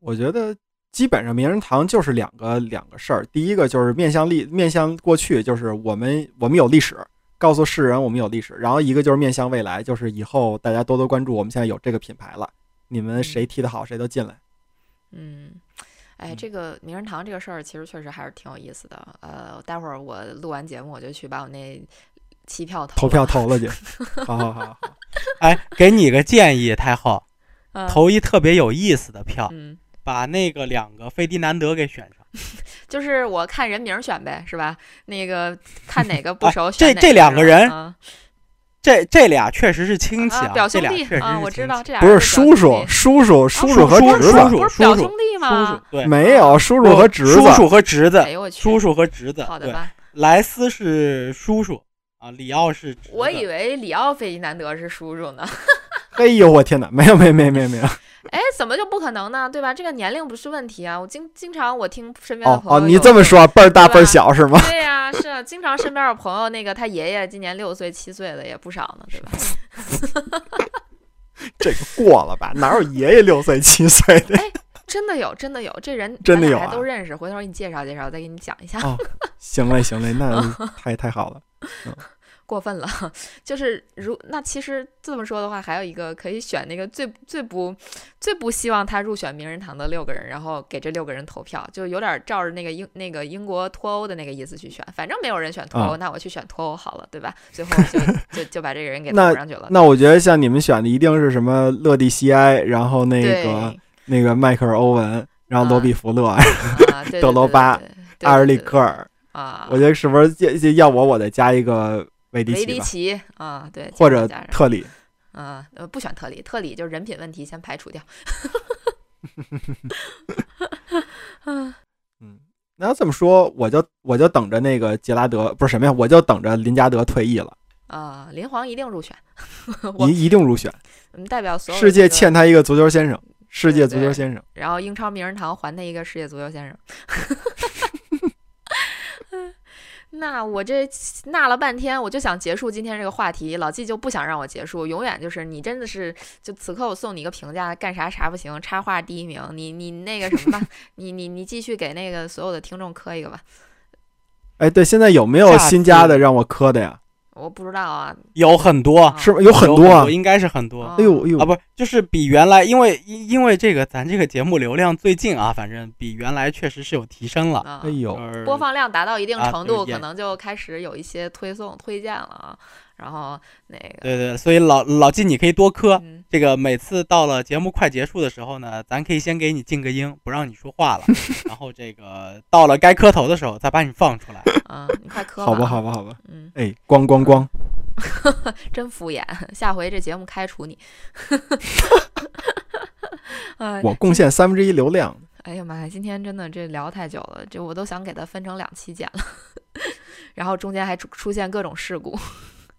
我觉得基本上名人堂就是两个两个事儿，第一个就是面向历面向过去，就是我们我们有历史。告诉世人我们有历史，然后一个就是面向未来，就是以后大家多多关注。我们现在有这个品牌了，你们谁踢得好，谁都进来。嗯，哎，这个名人堂这个事儿其实确实还是挺有意思的。呃，待会儿我录完节目，我就去把我那期票投票投了去。好好好好，哎，给你个建议，太后，投一特别有意思的票，把那个两个费迪南德给选上。就是我看人名选呗，是吧？那个 看哪个不熟，选这这两个人，这这俩确实是亲戚啊，表兄弟啊，我知道这俩不是叔叔，叔叔，叔叔和侄子，不是表兄弟吗？对，没有叔叔和侄子，叔叔和侄子，哎呦我去，叔叔和侄子，好的吧？莱斯是叔叔啊，里奥是，我以为里奥费迪南德是叔叔呢。哎呦我天哪，没有没有没有没有没有。哎，怎么就不可能呢？对吧？这个年龄不是问题啊！我经经常我听身边的朋友，哦哦，你这么说，倍儿大倍儿小是吗？对呀，是啊，经常身边有朋友，那个他爷爷今年六岁七岁的也不少呢，对吧？这个过了吧？哪有爷爷六岁七岁的？哎，真的有，真的有，这人 真的有啊，都认识。回头给你介绍介绍，再给你讲一下。行嘞，行嘞，那 太太好了。嗯。过分了，就是如那其实这么说的话，还有一个可以选那个最最不最不希望他入选名人堂的六个人，然后给这六个人投票，就有点照着那个英那个英国脱欧的那个意思去选，反正没有人选脱欧，那我去选脱欧好了，对吧？最后就 就就把这个人给投上去了。那我觉得像你们选的一定是什么勒蒂西埃，然后那个那个迈克尔欧文，然后罗比福勒，德罗巴，阿尔里克尔啊，我觉得是不是要要我我再加一个？维迪奇啊，对，或者特里，啊，呃，不选特里，特里就是人品问题，先排除掉。嗯，那要这么说，我就我就等着那个杰拉德，不是什么呀，我就等着林加德退役了。啊，林皇一定入选，一一定入选。我们，代表所有世界欠他一个足球先生，世界足球先生。然后英超名人堂还他一个世界足球先生。那我这纳了半天，我就想结束今天这个话题。老纪就不想让我结束，永远就是你真的是就此刻我送你一个评价，干啥啥不行，插画第一名。你你那个什么吧，你你你继续给那个所有的听众磕一个吧。哎，对，现在有没有新加的让我磕的呀？我不知道啊，有很多是有很多啊，应该是很多。哎呦哎呦。啊，不就是比原来，因为因因为这个咱这个节目流量最近啊，反正比原来确实是有提升了。哎呦，播放量达到一定程度，可能就开始有一些推送推荐了啊。然后那个，对对，所以老老季你可以多磕。嗯，这个每次到了节目快结束的时候呢，咱可以先给你静个音，不让你说话了。然后这个到了该磕头的时候，再把你放出来。啊，你快磕吧好吧，好吧，好吧。嗯，哎，咣咣咣！真敷衍，下回这节目开除你。哎我贡献三分之一流量。哎呀妈呀，今天真的这聊太久了，这我都想给它分成两期剪了，然后中间还出出现各种事故，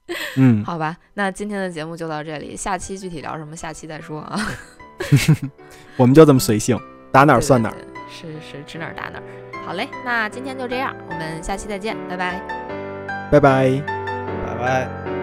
嗯，好吧，那今天的节目就到这里，下期具体聊什么，下期再说啊。我们就这么随性，打哪儿算哪儿。对对是是指哪儿打哪儿。好嘞，那今天就这样，我们下期再见，拜拜。拜拜。拜拜。